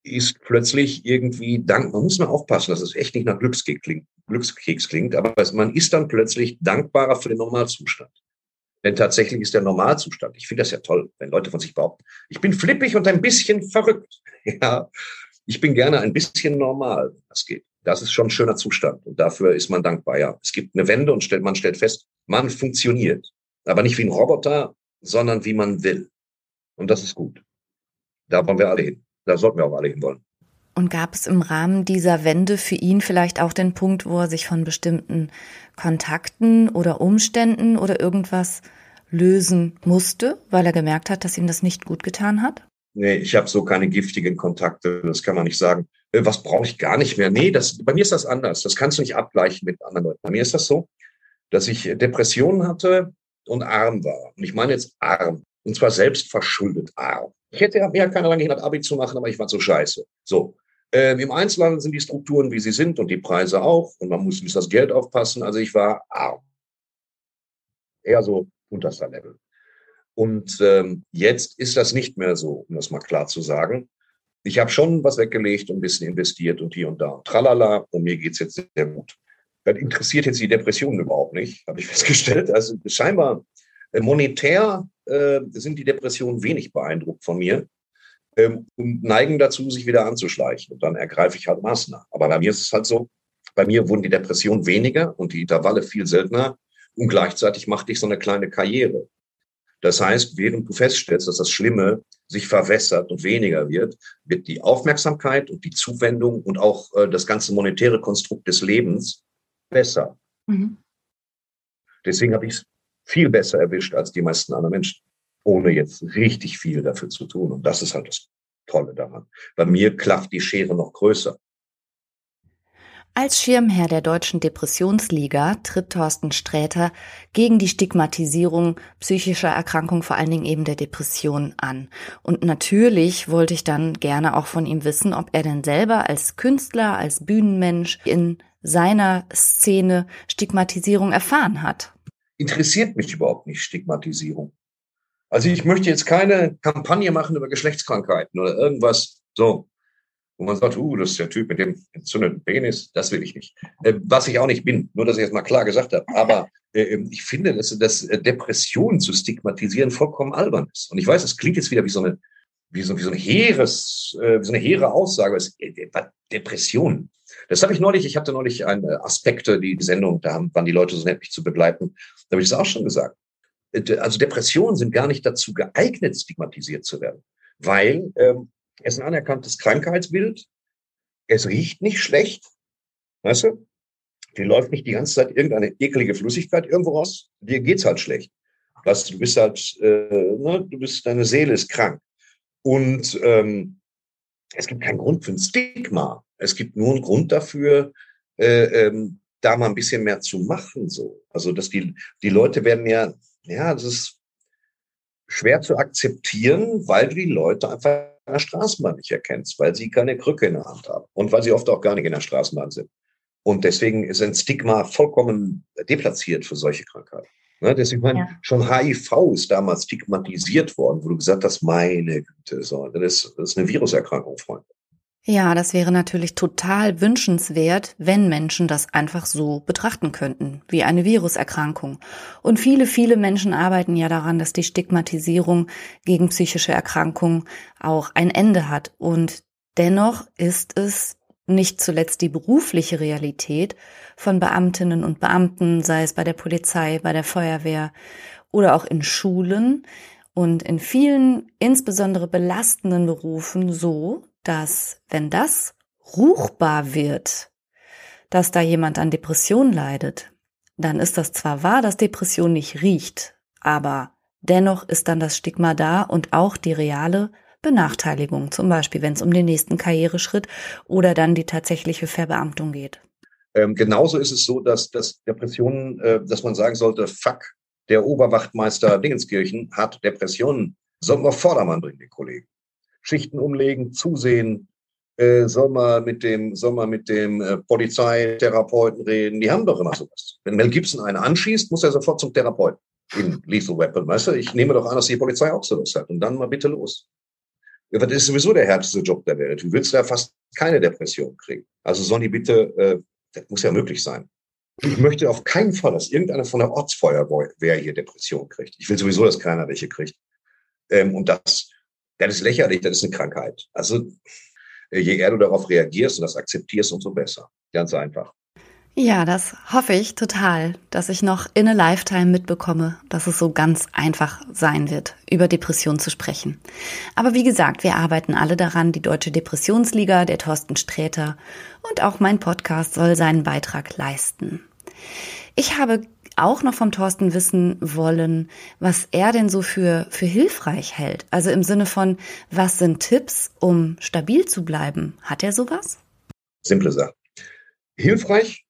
ist plötzlich irgendwie dank, man muss mal aufpassen, dass es echt nicht nach Glückskeks klingt, Glückskeks klingt, aber man ist dann plötzlich dankbarer für den Normalzustand. Denn tatsächlich ist der Normalzustand. Ich finde das ja toll, wenn Leute von sich behaupten, ich bin flippig und ein bisschen verrückt. (laughs) Ja, ich bin gerne ein bisschen normal, das geht. Das ist schon ein schöner Zustand und dafür ist man dankbar. Ja, es gibt eine Wende und stellt, man stellt fest, man funktioniert, aber nicht wie ein Roboter, sondern wie man will. Und das ist gut. Da wollen wir alle hin. Da sollten wir auch alle hin wollen. Und gab es im Rahmen dieser Wende für ihn vielleicht auch den Punkt, wo er sich von bestimmten Kontakten oder Umständen oder irgendwas lösen musste, weil er gemerkt hat, dass ihm das nicht gut getan hat? Nee, ich habe so keine giftigen Kontakte, das kann man nicht sagen. Äh, was brauche ich gar nicht mehr? Nee, das, bei mir ist das anders. Das kannst du nicht abgleichen mit anderen Leuten. Bei mir ist das so, dass ich Depressionen hatte und arm war. Und ich meine jetzt arm. Und zwar selbst verschuldet arm. Ich hätte ja keiner lange gehindert, Abi zu machen, aber ich war so scheiße. So. Ähm, Im Einzelhandel sind die Strukturen, wie sie sind und die Preise auch. Und man muss mit das Geld aufpassen. Also ich war arm. Eher so unterster Level. Und ähm, jetzt ist das nicht mehr so, um das mal klar zu sagen. Ich habe schon was weggelegt und ein bisschen investiert und hier und da. Tralala, und mir geht's jetzt sehr gut. Das interessiert jetzt die Depression überhaupt nicht, habe ich festgestellt. Also scheinbar monetär äh, sind die Depressionen wenig beeindruckt von mir ähm, und neigen dazu, sich wieder anzuschleichen. Und dann ergreife ich halt Maßnahmen. Aber bei mir ist es halt so, bei mir wurden die Depressionen weniger und die Intervalle viel seltener. Und gleichzeitig machte ich so eine kleine Karriere. Das heißt, während du feststellst, dass das Schlimme sich verwässert und weniger wird, wird die Aufmerksamkeit und die Zuwendung und auch äh, das ganze monetäre Konstrukt des Lebens besser. Mhm. Deswegen habe ich es viel besser erwischt als die meisten anderen Menschen, ohne jetzt richtig viel dafür zu tun. Und das ist halt das Tolle daran. Bei mir klafft die Schere noch größer. Als Schirmherr der Deutschen Depressionsliga tritt Thorsten Sträter gegen die Stigmatisierung psychischer Erkrankungen, vor allen Dingen eben der Depression, an. Und natürlich wollte ich dann gerne auch von ihm wissen, ob er denn selber als Künstler, als Bühnenmensch in seiner Szene Stigmatisierung erfahren hat interessiert mich überhaupt nicht Stigmatisierung. Also ich möchte jetzt keine Kampagne machen über Geschlechtskrankheiten oder irgendwas so, wo man sagt, uh, das ist der Typ mit dem entzündeten Penis, das will ich nicht. Äh, was ich auch nicht bin, nur dass ich jetzt mal klar gesagt habe. Aber äh, ähm, ich finde, dass, dass Depression zu stigmatisieren vollkommen albern ist. Und ich weiß, es klingt jetzt wieder wie so eine, wie so, wie so eine heeres, äh, wie so eine hehre Aussage. Äh, Depression. Das habe ich neulich, ich hatte neulich eine Aspekte, die Sendung, da waren die Leute so nett, mich zu begleiten. Da habe ich es auch schon gesagt. Äh, also Depressionen sind gar nicht dazu geeignet, stigmatisiert zu werden, weil ähm, es ein anerkanntes Krankheitsbild, es riecht nicht schlecht, weißt du? Dir läuft nicht die ganze Zeit irgendeine ekelige Flüssigkeit irgendwo raus, dir geht's halt schlecht. Weißt du, du bist halt, äh, ne, du bist, deine Seele ist krank. Und ähm, es gibt keinen Grund für ein Stigma. Es gibt nur einen Grund dafür, äh, ähm, da mal ein bisschen mehr zu machen. So, also dass die die Leute werden ja, ja, das ist schwer zu akzeptieren, weil du die Leute einfach in der Straßenbahn nicht erkennst, weil sie keine Krücke in der Hand haben und weil sie oft auch gar nicht in der Straßenbahn sind. Und deswegen ist ein Stigma vollkommen deplatziert für solche Krankheiten. Ne, deswegen meine, ja. schon HIV ist damals stigmatisiert worden, wo du gesagt hast, meine Güte, so, das ist, das ist eine Viruserkrankung, Freunde. Ja, das wäre natürlich total wünschenswert, wenn Menschen das einfach so betrachten könnten, wie eine Viruserkrankung. Und viele, viele Menschen arbeiten ja daran, dass die Stigmatisierung gegen psychische Erkrankungen auch ein Ende hat. Und dennoch ist es nicht zuletzt die berufliche Realität von Beamtinnen und Beamten, sei es bei der Polizei, bei der Feuerwehr oder auch in Schulen und in vielen insbesondere belastenden Berufen so, dass wenn das ruchbar wird, dass da jemand an Depression leidet, dann ist das zwar wahr, dass Depression nicht riecht, aber dennoch ist dann das Stigma da und auch die reale Benachteiligung, zum Beispiel wenn es um den nächsten Karriereschritt oder dann die tatsächliche Verbeamtung geht. Ähm, genauso ist es so, dass, dass Depressionen, äh, dass man sagen sollte, fuck, der Oberwachtmeister Dingenskirchen hat Depressionen. Sollten wir Vordermann bringen, den Kollegen. Schichten umlegen, zusehen, äh, soll man mit dem, soll mit dem äh, Polizeitherapeuten reden. Die haben doch immer sowas. Wenn Mel Gibson einen anschießt, muss er sofort zum Therapeuten in Lethal Weapon. Weißt du, ich nehme doch an, dass die Polizei auch sowas hat. Und dann mal bitte los. Das ist sowieso der härteste Job der Welt. Du willst ja fast keine Depression kriegen. Also sollen die bitte, äh, das muss ja möglich sein. Ich möchte auf keinen Fall, dass irgendeiner von der Ortsfeuerwehr hier Depression kriegt. Ich will sowieso, dass keiner welche kriegt. Ähm, und das, das ist lächerlich, das ist eine Krankheit. Also äh, je eher du darauf reagierst und das akzeptierst, umso besser. Ganz einfach. Ja, das hoffe ich total, dass ich noch in a Lifetime mitbekomme, dass es so ganz einfach sein wird, über Depression zu sprechen. Aber wie gesagt, wir arbeiten alle daran, die Deutsche Depressionsliga, der Thorsten Sträter und auch mein Podcast soll seinen Beitrag leisten. Ich habe auch noch vom Thorsten wissen wollen, was er denn so für, für hilfreich hält. Also im Sinne von, was sind Tipps, um stabil zu bleiben? Hat er sowas? Simple Sache. Hilfreich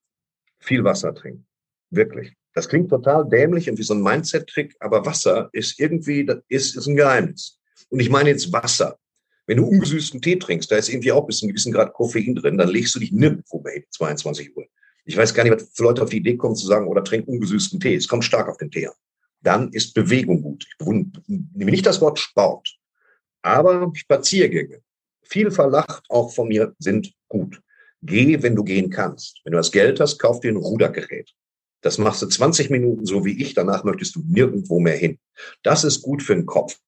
viel Wasser trinken. Wirklich. Das klingt total dämlich und wie so ein Mindset-Trick, aber Wasser ist irgendwie, das ist, ist ein Geheimnis. Und ich meine jetzt Wasser. Wenn du ungesüßten Tee trinkst, da ist irgendwie auch bis ein gewissen Grad Koffein drin, dann legst du dich nirgendwo hin, 22 Uhr. Ich weiß gar nicht, was für Leute auf die Idee kommen zu sagen, oder trink ungesüßten Tee. Es kommt stark auf den Tee an. Dann ist Bewegung gut. Ich nehme nicht das Wort Sport, aber Spaziergänge, viel verlacht auch von mir, sind gut. Geh, wenn du gehen kannst. Wenn du das Geld hast, kauf dir ein Rudergerät. Das machst du 20 Minuten so wie ich, danach möchtest du nirgendwo mehr hin. Das ist gut für den Kopf.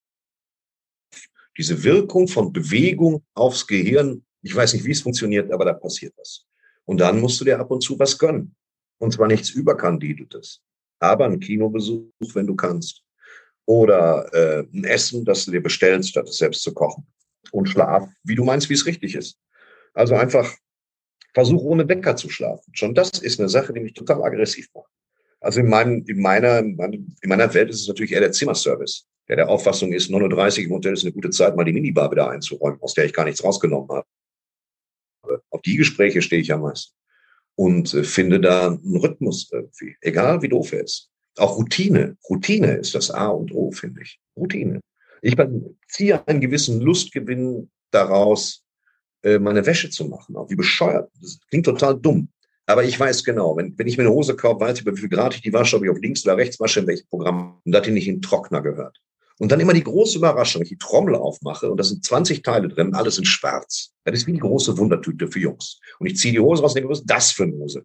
Diese Wirkung von Bewegung aufs Gehirn, ich weiß nicht, wie es funktioniert, aber da passiert was. Und dann musst du dir ab und zu was gönnen. Und zwar nichts Überkandidetes, aber ein Kinobesuch, wenn du kannst. Oder äh, ein Essen, das du dir bestellst, statt es selbst zu kochen. Und Schlaf, wie du meinst, wie es richtig ist. Also einfach Versuch ohne Wecker zu schlafen. Schon das ist eine Sache, die mich total aggressiv macht. Also in, meinem, in, meiner, in meiner Welt ist es natürlich eher der Zimmerservice, der der Auffassung ist, 9.30 Uhr im Hotel ist eine gute Zeit, mal die Minibar wieder einzuräumen, aus der ich gar nichts rausgenommen habe. Auf die Gespräche stehe ich am meisten und äh, finde da einen Rhythmus irgendwie, egal wie doof er ist. Auch Routine. Routine ist das A und O, finde ich. Routine. Ich ziehe einen gewissen Lustgewinn daraus, äh, meine Wäsche zu machen. Auch wie bescheuert. Das klingt total dumm. Aber ich weiß genau, wenn, wenn ich mir eine Hose kaufe, weiß ich, wie viel Grad ich die wasche, ob ich auf links oder rechts wasche, in welchem Programm, und dass die nicht in Trockner gehört. Und dann immer die große Überraschung, wenn ich die Trommel aufmache und da sind 20 Teile drin, alles in schwarz. Das ist wie die große Wundertüte für Jungs. Und ich ziehe die Hose raus und denke, was ist das für eine Hose?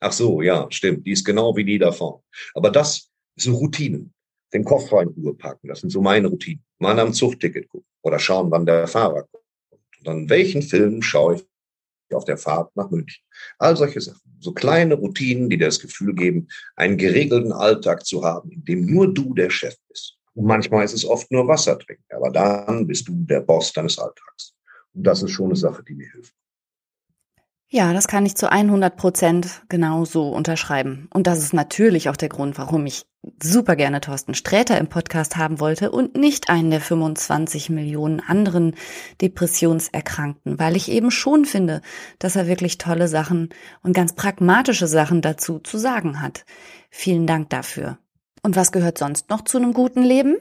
Ach so, ja, stimmt. Die ist genau wie die davon. Aber das sind Routinen. Den Koffer in Ruhe packen, das sind so meine Routinen. Mal am Zugticket gucken oder schauen, wann der Fahrer kommt. Und dann welchen Film schaue ich auf der Fahrt nach München. All solche Sachen. So kleine Routinen, die dir das Gefühl geben, einen geregelten Alltag zu haben, in dem nur du der Chef bist. Und manchmal ist es oft nur Wasser trinken, aber dann bist du der Boss deines Alltags. Und das ist schon eine Sache, die mir hilft. Ja, das kann ich zu 100 Prozent genauso unterschreiben. Und das ist natürlich auch der Grund, warum ich super gerne Thorsten Sträter im Podcast haben wollte und nicht einen der 25 Millionen anderen Depressionserkrankten, weil ich eben schon finde, dass er wirklich tolle Sachen und ganz pragmatische Sachen dazu zu sagen hat. Vielen Dank dafür. Und was gehört sonst noch zu einem guten Leben?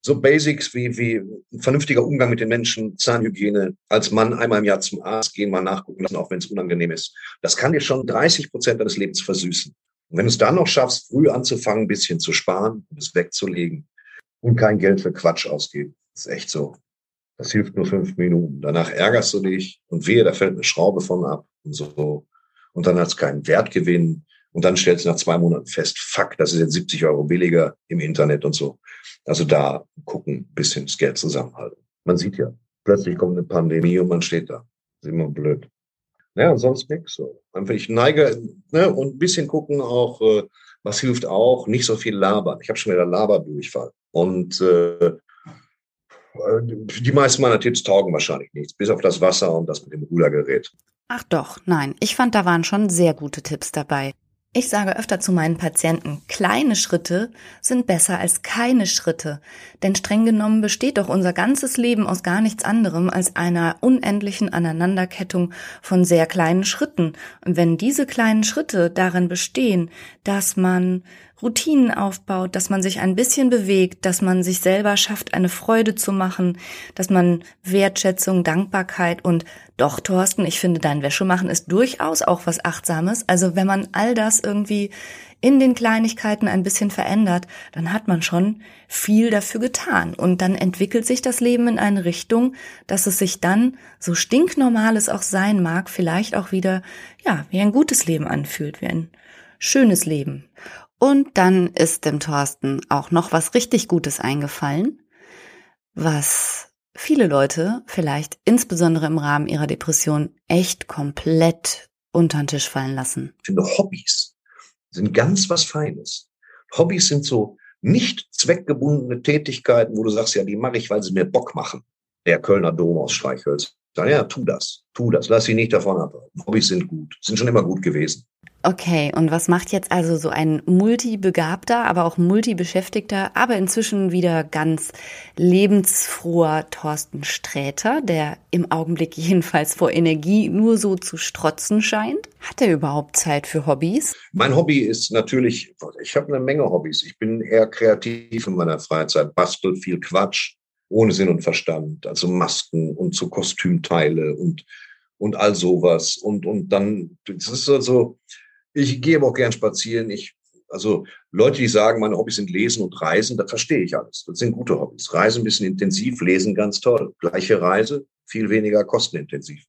so Basics wie, wie vernünftiger Umgang mit den Menschen, Zahnhygiene, als Mann einmal im Jahr zum Arzt gehen, mal nachgucken lassen, auch wenn es unangenehm ist. Das kann dir schon 30 Prozent deines Lebens versüßen. Und wenn du es dann noch schaffst, früh anzufangen, ein bisschen zu sparen und es wegzulegen und kein Geld für Quatsch ausgeben, ist echt so. Das hilft nur fünf Minuten. Danach ärgerst du dich und wehe, da fällt eine Schraube von ab und so. Und dann hat es keinen Wertgewinn. Und dann stellst du nach zwei Monaten fest, fuck, das ist jetzt 70 Euro billiger im Internet und so. Also da gucken, bisschen das Geld zusammenhalten. Man sieht ja, plötzlich kommt eine Pandemie und man steht da. Das ist immer blöd. Ja, und sonst nichts. So. Einfach ich neige ne, und ein bisschen gucken auch, äh, was hilft auch, nicht so viel labern. Ich habe schon wieder Laberdurchfall. Und äh, die meisten meiner Tipps taugen wahrscheinlich nichts, bis auf das Wasser und das mit dem Rudergerät. Ach doch, nein. Ich fand, da waren schon sehr gute Tipps dabei. Ich sage öfter zu meinen Patienten, kleine Schritte sind besser als keine Schritte. Denn streng genommen besteht doch unser ganzes Leben aus gar nichts anderem als einer unendlichen Aneinanderkettung von sehr kleinen Schritten. Und wenn diese kleinen Schritte darin bestehen, dass man Routinen aufbaut, dass man sich ein bisschen bewegt, dass man sich selber schafft, eine Freude zu machen, dass man Wertschätzung, Dankbarkeit und doch, Thorsten, ich finde, dein Wäschemachen ist durchaus auch was Achtsames. Also wenn man all das irgendwie in den Kleinigkeiten ein bisschen verändert, dann hat man schon viel dafür getan. Und dann entwickelt sich das Leben in eine Richtung, dass es sich dann, so stinknormal es auch sein mag, vielleicht auch wieder, ja, wie ein gutes Leben anfühlt, wie ein schönes Leben. Und dann ist dem Thorsten auch noch was richtig Gutes eingefallen, was viele Leute vielleicht insbesondere im Rahmen ihrer Depression echt komplett unter den Tisch fallen lassen. Ich finde Hobbys sind ganz was Feines. Hobbys sind so nicht zweckgebundene Tätigkeiten, wo du sagst, ja, die mache ich, weil sie mir Bock machen. Der Kölner Dom aus Streichhölz. Ja, tu das, tu das, lass sie nicht davon ab. Hobbys sind gut, sind schon immer gut gewesen. Okay, und was macht jetzt also so ein multibegabter, aber auch multibeschäftigter, aber inzwischen wieder ganz lebensfroher Thorsten Sträter, der im Augenblick (laughs) jedenfalls vor Energie nur so zu strotzen scheint? Hat er überhaupt Zeit für Hobbys? Mein Hobby ist natürlich, ich habe eine Menge Hobbys. Ich bin eher kreativ in meiner Freizeit, bastel viel Quatsch, ohne Sinn und Verstand, also Masken und so Kostümteile und und all sowas und und dann das ist also ich gehe aber auch gern spazieren. Ich, also Leute, die sagen, meine Hobbys sind Lesen und Reisen, da verstehe ich alles. Das sind gute Hobbys. Reisen ein bisschen intensiv, Lesen ganz toll. Gleiche Reise, viel weniger kostenintensiv.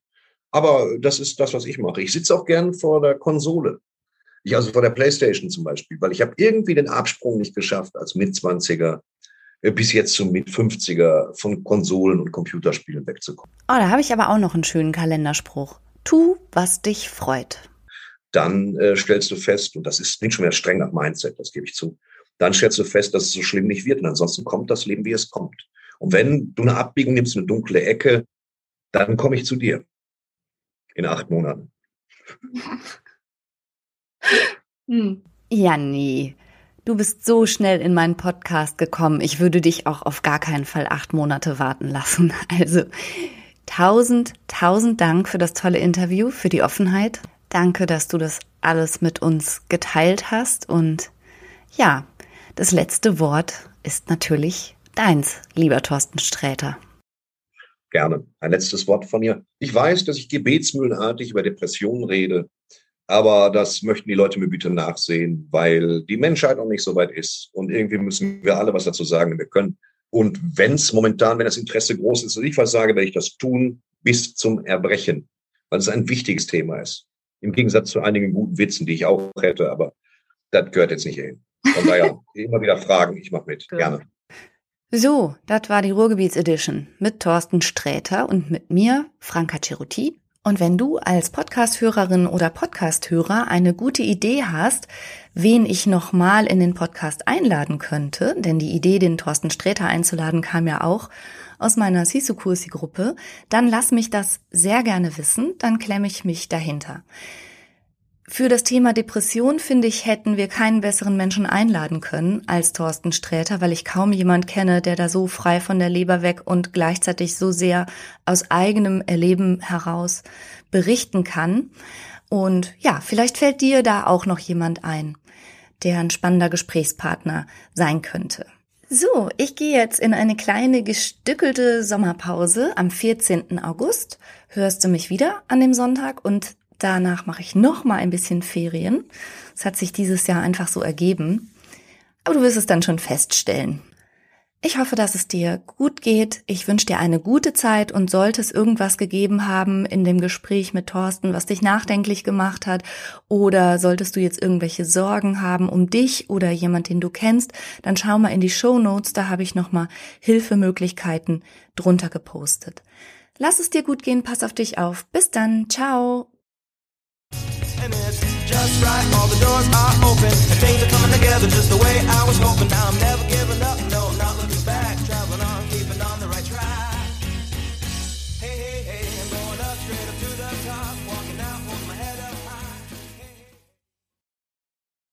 Aber das ist das, was ich mache. Ich sitze auch gern vor der Konsole. Ich also vor der Playstation zum Beispiel, weil ich habe irgendwie den Absprung nicht geschafft als Mitzwanziger äh, bis jetzt zum Mit-50er von Konsolen und Computerspielen wegzukommen. Oh, da habe ich aber auch noch einen schönen Kalenderspruch. Tu, was dich freut dann äh, stellst du fest, und das ist nicht schon mehr streng nach Mindset, das gebe ich zu, dann stellst du fest, dass es so schlimm nicht wird. Und ansonsten kommt das Leben, wie es kommt. Und wenn du eine Abbiegung nimmst, eine dunkle Ecke, dann komme ich zu dir. In acht Monaten. (laughs) Hm. Ja, nee. Du bist so schnell in meinen Podcast gekommen. Ich würde dich auch auf gar keinen Fall acht Monate warten lassen. (laughs) Also tausend, tausend Dank für das tolle Interview, für die Offenheit. Danke, dass du das alles mit uns geteilt hast. Und ja, das letzte Wort ist natürlich deins, lieber Thorsten Sträter. Gerne. Ein letztes Wort von mir. Ich weiß, dass ich gebetsmühlenartig über Depressionen rede, aber das möchten die Leute mir bitte nachsehen, weil die Menschheit noch nicht so weit ist. Und irgendwie müssen wir alle was dazu sagen, wir können. Und wenn es momentan, wenn das Interesse groß ist, dass ich was sage, werde ich das tun bis zum Erbrechen, weil es ein wichtiges Thema ist. Im Gegensatz zu einigen guten Witzen, die ich auch hätte, aber das gehört jetzt nicht hin. Von daher (laughs) immer wieder fragen, ich mache mit, gerne. So, das war die Ruhrgebiets-Edition mit Thorsten Sträter und mit mir, Franka Ceruti. Und wenn du als Podcasthörerin oder Podcasthörer eine gute Idee hast, wen ich nochmal in den Podcast einladen könnte, denn die Idee, den Thorsten Sträter einzuladen, kam ja auch aus meiner Sisu-Kursi-Gruppe, dann lass mich das sehr gerne wissen, dann klemme ich mich dahinter. Für das Thema Depression, finde ich, hätten wir keinen besseren Menschen einladen können als Thorsten Sträter, weil ich kaum jemand kenne, der da so frei von der Leber weg und gleichzeitig so sehr aus eigenem Erleben heraus berichten kann. Und ja, vielleicht fällt dir da auch noch jemand ein, der ein spannender Gesprächspartner sein könnte. So, ich gehe jetzt in eine kleine gestückelte Sommerpause. Am 14. August hörst du mich wieder an dem Sonntag und Danach mache ich noch mal ein bisschen Ferien. Es hat sich dieses Jahr einfach so ergeben. Aber du wirst es dann schon feststellen. Ich hoffe, dass es dir gut geht. Ich wünsche dir eine gute Zeit und sollte es irgendwas gegeben haben in dem Gespräch mit Thorsten, was dich nachdenklich gemacht hat, oder solltest du jetzt irgendwelche Sorgen haben um dich oder jemand, den du kennst, dann schau mal in die Show Notes, da habe ich nochmal Hilfemöglichkeiten drunter gepostet. Lass es dir gut gehen, pass auf dich auf. Bis dann, ciao. and it's just right. All the doors are open, and things are coming together just the way I was hoping. Now I'm never giving up, no, not looking back.